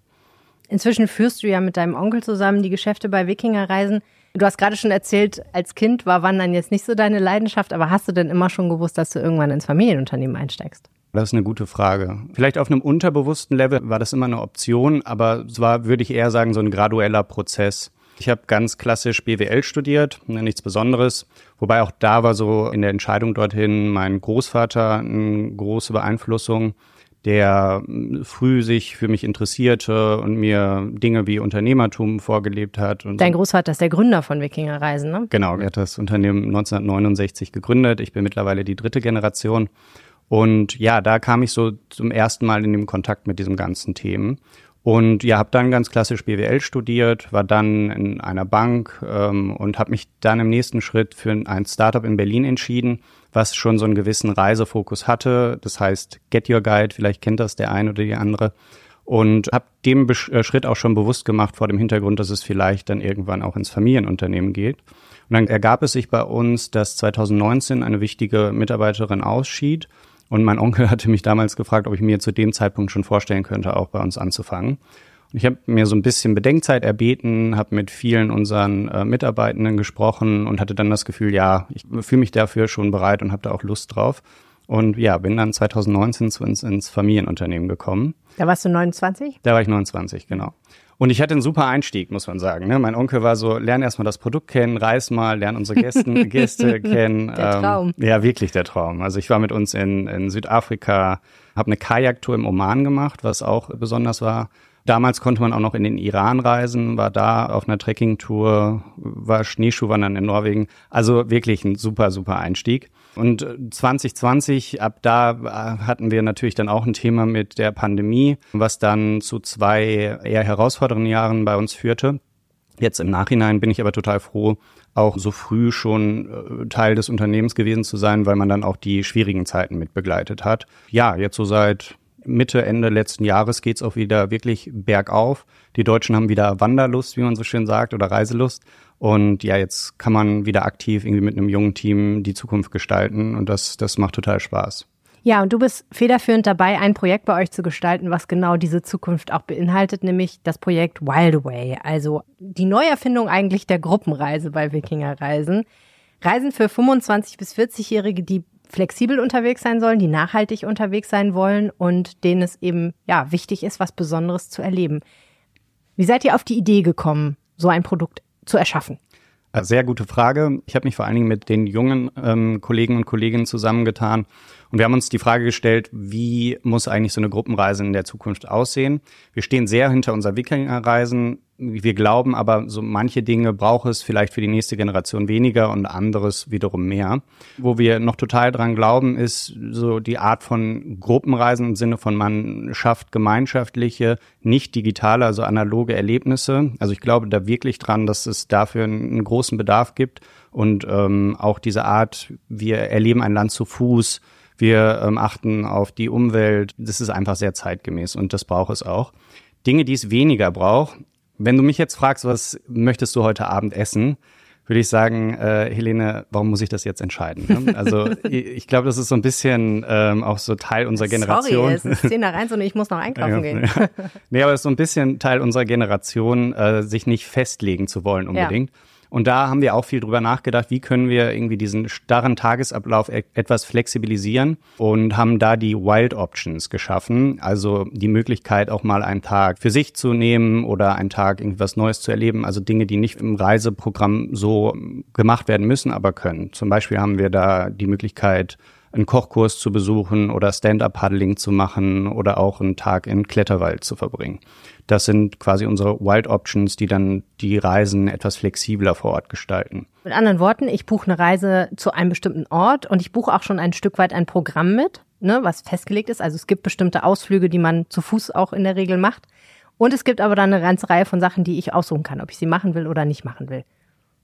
Inzwischen führst du ja mit deinem Onkel zusammen die Geschäfte bei Wikingerreisen. Du hast gerade schon erzählt, als Kind war Wandern jetzt nicht so deine Leidenschaft, aber hast du denn immer schon gewusst, dass du irgendwann ins Familienunternehmen einsteigst? Das ist eine gute Frage. Vielleicht auf einem unterbewussten Level war das immer eine Option, aber es war, würde ich eher sagen, so ein gradueller Prozess. Ich habe ganz klassisch BWL studiert, ne, nichts Besonderes. Wobei auch da war so in der Entscheidung dorthin mein Großvater eine große Beeinflussung, der früh sich für mich interessierte und mir Dinge wie Unternehmertum vorgelebt hat. Dein Großvater ist der Gründer von Wikinger Reisen, ne? Genau, er hat das Unternehmen 1969 gegründet. Ich bin mittlerweile die dritte Generation. Und ja, da kam ich so zum ersten Mal in den Kontakt mit diesem ganzen Themen. Und ja, habe dann ganz klassisch BWL studiert, war dann in einer Bank ähm, und habe mich dann im nächsten Schritt für ein Startup in Berlin entschieden, was schon so einen gewissen Reisefokus hatte. Das heißt Get Your Guide, vielleicht kennt das der eine oder die andere. Und habe dem Be äh, Schritt auch schon bewusst gemacht vor dem Hintergrund, dass es vielleicht dann irgendwann auch ins Familienunternehmen geht. Und dann ergab es sich bei uns, dass 2019 eine wichtige Mitarbeiterin ausschied und mein Onkel hatte mich damals gefragt, ob ich mir zu dem Zeitpunkt schon vorstellen könnte, auch bei uns anzufangen. Und ich habe mir so ein bisschen Bedenkzeit erbeten, habe mit vielen unseren äh, Mitarbeitenden gesprochen und hatte dann das Gefühl, ja, ich fühle mich dafür schon bereit und habe da auch Lust drauf. Und ja, bin dann 2019 zu uns ins Familienunternehmen gekommen. Da warst du 29? Da war ich 29, genau. Und ich hatte einen super Einstieg, muss man sagen. Ne? Mein Onkel war so, lern erstmal das Produkt kennen, reis mal, lern unsere Gästen, Gäste kennen. Der Traum. Ähm, ja, wirklich der Traum. Also ich war mit uns in, in Südafrika, habe eine Kajaktour im Oman gemacht, was auch besonders war. Damals konnte man auch noch in den Iran reisen, war da auf einer Trekkingtour, war Schneeschuhwandern in Norwegen. Also wirklich ein super, super Einstieg. Und 2020, ab da äh, hatten wir natürlich dann auch ein Thema mit der Pandemie, was dann zu zwei eher herausfordernden Jahren bei uns führte. Jetzt im Nachhinein bin ich aber total froh, auch so früh schon äh, Teil des Unternehmens gewesen zu sein, weil man dann auch die schwierigen Zeiten mit begleitet hat. Ja, jetzt so seit Mitte, Ende letzten Jahres geht's auch wieder wirklich bergauf. Die Deutschen haben wieder Wanderlust, wie man so schön sagt, oder Reiselust. Und ja, jetzt kann man wieder aktiv irgendwie mit einem jungen Team die Zukunft gestalten und das, das macht total Spaß. Ja, und du bist federführend dabei, ein Projekt bei euch zu gestalten, was genau diese Zukunft auch beinhaltet, nämlich das Projekt Wild Away, also die Neuerfindung eigentlich der Gruppenreise bei Wikingerreisen. Reisen für 25 bis 40-Jährige, die flexibel unterwegs sein sollen, die nachhaltig unterwegs sein wollen und denen es eben ja wichtig ist, was Besonderes zu erleben. Wie seid ihr auf die Idee gekommen, so ein Produkt zu erschaffen? Sehr gute Frage. Ich habe mich vor allen Dingen mit den jungen ähm, Kollegen und Kolleginnen zusammengetan und wir haben uns die Frage gestellt, wie muss eigentlich so eine Gruppenreise in der Zukunft aussehen? Wir stehen sehr hinter unserer Wikingerreisen. Wir glauben aber, so manche Dinge braucht es vielleicht für die nächste Generation weniger und anderes wiederum mehr. Wo wir noch total dran glauben, ist so die Art von Gruppenreisen im Sinne von man schafft gemeinschaftliche, nicht digitale, also analoge Erlebnisse. Also ich glaube da wirklich dran, dass es dafür einen großen Bedarf gibt und ähm, auch diese Art, wir erleben ein Land zu Fuß, wir ähm, achten auf die Umwelt. Das ist einfach sehr zeitgemäß und das braucht es auch. Dinge, die es weniger braucht. Wenn du mich jetzt fragst, was möchtest du heute Abend essen, würde ich sagen, äh, Helene, warum muss ich das jetzt entscheiden? Ne? Also ich, ich glaube, das ist so ein bisschen ähm, auch so Teil unserer Generation. Sorry, es ist 10 nach 1 und ich muss noch einkaufen ja, gehen. Ja. Nee, aber es ist so ein bisschen Teil unserer Generation, äh, sich nicht festlegen zu wollen unbedingt. Ja. Und da haben wir auch viel drüber nachgedacht, wie können wir irgendwie diesen starren Tagesablauf e etwas flexibilisieren und haben da die Wild Options geschaffen. Also die Möglichkeit, auch mal einen Tag für sich zu nehmen oder einen Tag irgendwas Neues zu erleben. Also Dinge, die nicht im Reiseprogramm so gemacht werden müssen, aber können. Zum Beispiel haben wir da die Möglichkeit, einen Kochkurs zu besuchen oder Stand-up-Paddling zu machen oder auch einen Tag in Kletterwald zu verbringen. Das sind quasi unsere Wild Options, die dann die Reisen etwas flexibler vor Ort gestalten. Mit anderen Worten, ich buche eine Reise zu einem bestimmten Ort und ich buche auch schon ein Stück weit ein Programm mit, ne, was festgelegt ist. Also es gibt bestimmte Ausflüge, die man zu Fuß auch in der Regel macht. Und es gibt aber dann eine ganze Reihe von Sachen, die ich aussuchen kann, ob ich sie machen will oder nicht machen will.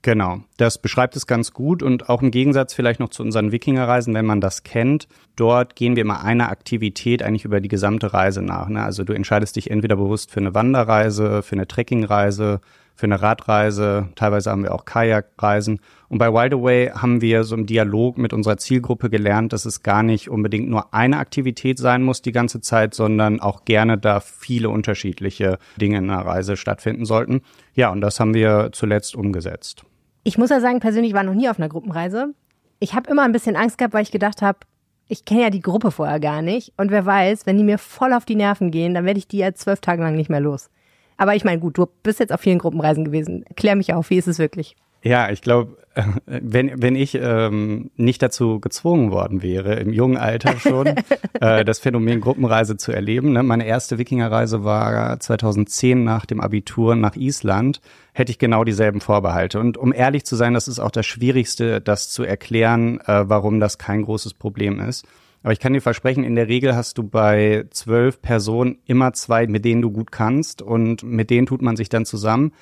Genau, das beschreibt es ganz gut und auch im Gegensatz vielleicht noch zu unseren Wikingerreisen, wenn man das kennt, dort gehen wir immer einer Aktivität eigentlich über die gesamte Reise nach. Ne? Also du entscheidest dich entweder bewusst für eine Wanderreise, für eine Trekkingreise, für eine Radreise, teilweise haben wir auch Kajakreisen. Und bei Wild Away haben wir so im Dialog mit unserer Zielgruppe gelernt, dass es gar nicht unbedingt nur eine Aktivität sein muss die ganze Zeit, sondern auch gerne da viele unterschiedliche Dinge in einer Reise stattfinden sollten. Ja, und das haben wir zuletzt umgesetzt. Ich muss ja sagen, persönlich war noch nie auf einer Gruppenreise. Ich habe immer ein bisschen Angst gehabt, weil ich gedacht habe, ich kenne ja die Gruppe vorher gar nicht. Und wer weiß, wenn die mir voll auf die Nerven gehen, dann werde ich die ja zwölf Tage lang nicht mehr los. Aber ich meine, gut, du bist jetzt auf vielen Gruppenreisen gewesen. Klär mich auf, wie ist es wirklich? Ja, ich glaube, wenn, wenn ich ähm, nicht dazu gezwungen worden wäre, im jungen Alter schon, äh, das Phänomen Gruppenreise zu erleben. Ne? Meine erste Wikingerreise war 2010 nach dem Abitur nach Island, hätte ich genau dieselben Vorbehalte. Und um ehrlich zu sein, das ist auch das Schwierigste, das zu erklären, äh, warum das kein großes Problem ist. Aber ich kann dir versprechen, in der Regel hast du bei zwölf Personen immer zwei, mit denen du gut kannst und mit denen tut man sich dann zusammen.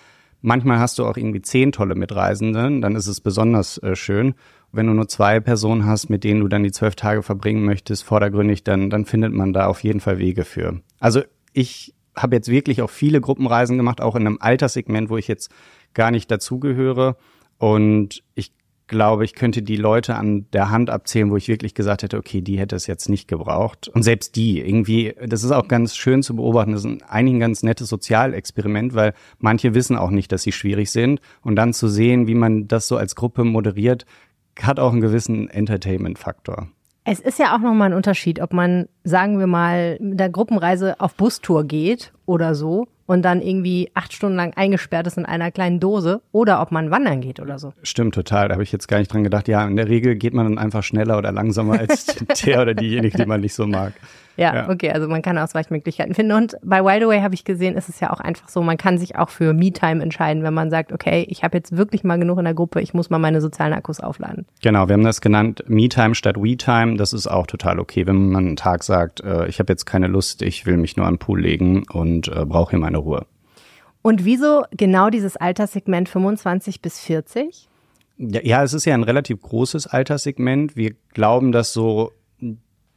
Manchmal hast du auch irgendwie zehn tolle Mitreisende, dann ist es besonders äh, schön. Wenn du nur zwei Personen hast, mit denen du dann die zwölf Tage verbringen möchtest, vordergründig, dann, dann findet man da auf jeden Fall Wege für. Also ich habe jetzt wirklich auch viele Gruppenreisen gemacht, auch in einem Alterssegment, wo ich jetzt gar nicht dazugehöre. Und ich glaube, ich könnte die Leute an der Hand abzählen, wo ich wirklich gesagt hätte, okay, die hätte es jetzt nicht gebraucht. Und selbst die, irgendwie, das ist auch ganz schön zu beobachten, das ist eigentlich ein ganz nettes Sozialexperiment, weil manche wissen auch nicht, dass sie schwierig sind. Und dann zu sehen, wie man das so als Gruppe moderiert, hat auch einen gewissen Entertainment-Faktor. Es ist ja auch nochmal ein Unterschied, ob man, sagen wir mal, mit der Gruppenreise auf Bustour geht oder so und dann irgendwie acht Stunden lang eingesperrt ist in einer kleinen Dose oder ob man wandern geht oder so. Stimmt total. Da habe ich jetzt gar nicht dran gedacht. Ja, in der Regel geht man dann einfach schneller oder langsamer als der oder diejenige, die man nicht so mag. Ja, Ja. okay, also man kann Ausweichmöglichkeiten finden. Und bei Wildaway habe ich gesehen, ist es ja auch einfach so, man kann sich auch für Me-Time entscheiden, wenn man sagt, okay, ich habe jetzt wirklich mal genug in der Gruppe, ich muss mal meine sozialen Akkus aufladen. Genau, wir haben das genannt Me-Time statt We-Time. Das ist auch total okay, wenn man einen Tag sagt, äh, ich habe jetzt keine Lust, ich will mich nur am Pool legen und äh, brauche hier meine Ruhe. Und wieso genau dieses Alterssegment 25 bis 40? Ja, ja, es ist ja ein relativ großes Alterssegment. Wir glauben, dass so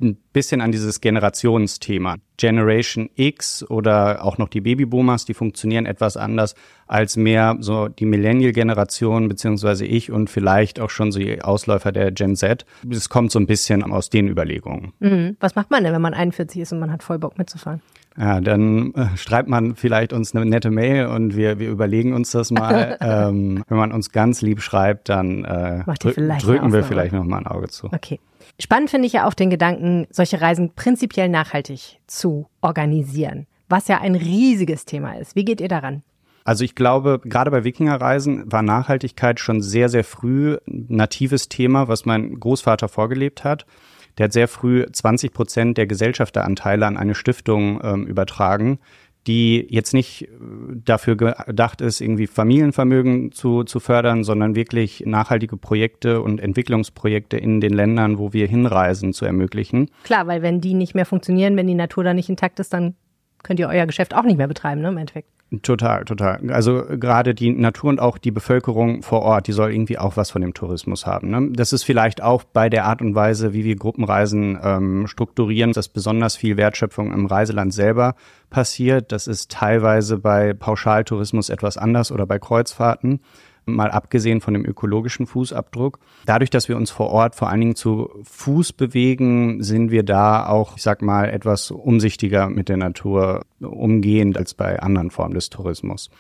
ein bisschen an dieses Generationsthema. Generation X oder auch noch die Babyboomers, die funktionieren etwas anders als mehr so die Millennial-Generation beziehungsweise ich und vielleicht auch schon so die Ausläufer der Gen Z. Es kommt so ein bisschen aus den Überlegungen. Mhm. Was macht man denn, wenn man 41 ist und man hat voll Bock mitzufahren? Ja, dann äh, schreibt man vielleicht uns eine nette Mail und wir, wir überlegen uns das mal. ähm, wenn man uns ganz lieb schreibt, dann äh, drü- drücken wir vielleicht noch mal ein Auge zu. Okay. Spannend finde ich ja auch den Gedanken, solche Reisen prinzipiell nachhaltig zu organisieren, was ja ein riesiges Thema ist. Wie geht ihr daran? Also ich glaube, gerade bei Wikingerreisen war Nachhaltigkeit schon sehr, sehr früh ein natives Thema, was mein Großvater vorgelebt hat. Der hat sehr früh 20 Prozent der Gesellschafteranteile an eine Stiftung ähm, übertragen, die jetzt nicht äh, dafür gedacht ist, irgendwie Familienvermögen zu, zu fördern, sondern wirklich nachhaltige Projekte und Entwicklungsprojekte in den Ländern, wo wir hinreisen, zu ermöglichen. Klar, weil wenn die nicht mehr funktionieren, wenn die Natur da nicht intakt ist, dann könnt ihr euer Geschäft auch nicht mehr betreiben, ne, im Endeffekt. Total, total. Also gerade die Natur und auch die Bevölkerung vor Ort, die soll irgendwie auch was von dem Tourismus haben. Ne? Das ist vielleicht auch bei der Art und Weise, wie wir Gruppenreisen ähm, strukturieren, dass besonders viel Wertschöpfung im Reiseland selber passiert. Das ist teilweise bei Pauschaltourismus etwas anders oder bei Kreuzfahrten mal abgesehen von dem ökologischen Fußabdruck. Dadurch, dass wir uns vor Ort vor allen Dingen zu Fuß bewegen, sind wir da auch, ich sag mal, etwas umsichtiger mit der Natur umgehend als bei anderen Formen des Tourismus.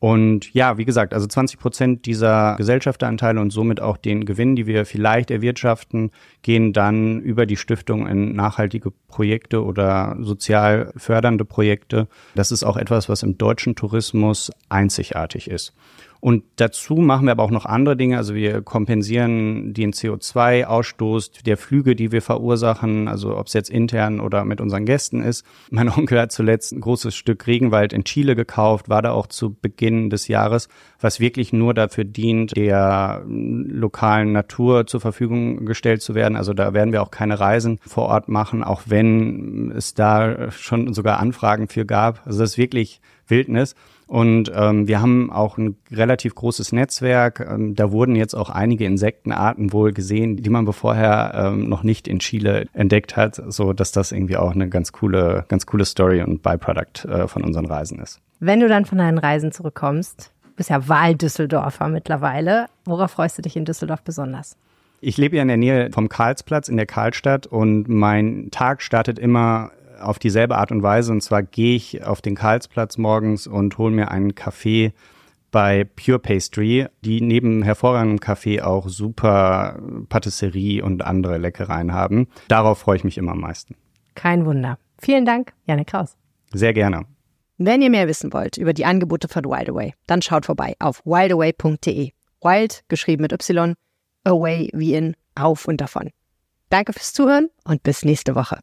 Und ja, wie gesagt, also 20 Prozent dieser Gesellschafteranteile und somit auch den Gewinn, die wir vielleicht erwirtschaften, gehen dann über die Stiftung in nachhaltige Projekte oder sozial fördernde Projekte. Das ist auch etwas, was im deutschen Tourismus einzigartig ist. Und dazu machen wir aber auch noch andere Dinge. Also wir kompensieren den CO2-Ausstoß der Flüge, die wir verursachen, also ob es jetzt intern oder mit unseren Gästen ist. Mein Onkel hat zuletzt ein großes Stück Regenwald in Chile gekauft, war da auch zu Beginn des Jahres, was wirklich nur dafür dient, der lokalen Natur zur Verfügung gestellt zu werden. Also da werden wir auch keine Reisen vor Ort machen, auch wenn es da schon sogar Anfragen für gab. Also das ist wirklich Wildnis. Und ähm, wir haben auch ein relativ großes Netzwerk. Ähm, da wurden jetzt auch einige Insektenarten wohl gesehen, die man vorher ähm, noch nicht in Chile entdeckt hat, so dass das irgendwie auch eine ganz coole, ganz coole Story und Byproduct äh, von unseren Reisen ist. Wenn du dann von deinen Reisen zurückkommst, bist ja Wahl-Düsseldorfer mittlerweile. Worauf freust du dich in Düsseldorf besonders? Ich lebe ja in der Nähe vom Karlsplatz in der Karlstadt und mein Tag startet immer auf dieselbe Art und Weise. Und zwar gehe ich auf den Karlsplatz morgens und hole mir einen Kaffee bei Pure Pastry, die neben hervorragendem Kaffee auch super Patisserie und andere Leckereien haben. Darauf freue ich mich immer am meisten. Kein Wunder. Vielen Dank, Janne Kraus. Sehr gerne. Wenn ihr mehr wissen wollt über die Angebote von Wildaway, dann schaut vorbei auf wildaway.de. Wild, geschrieben mit Y, away wie in auf und davon. Danke fürs Zuhören und bis nächste Woche.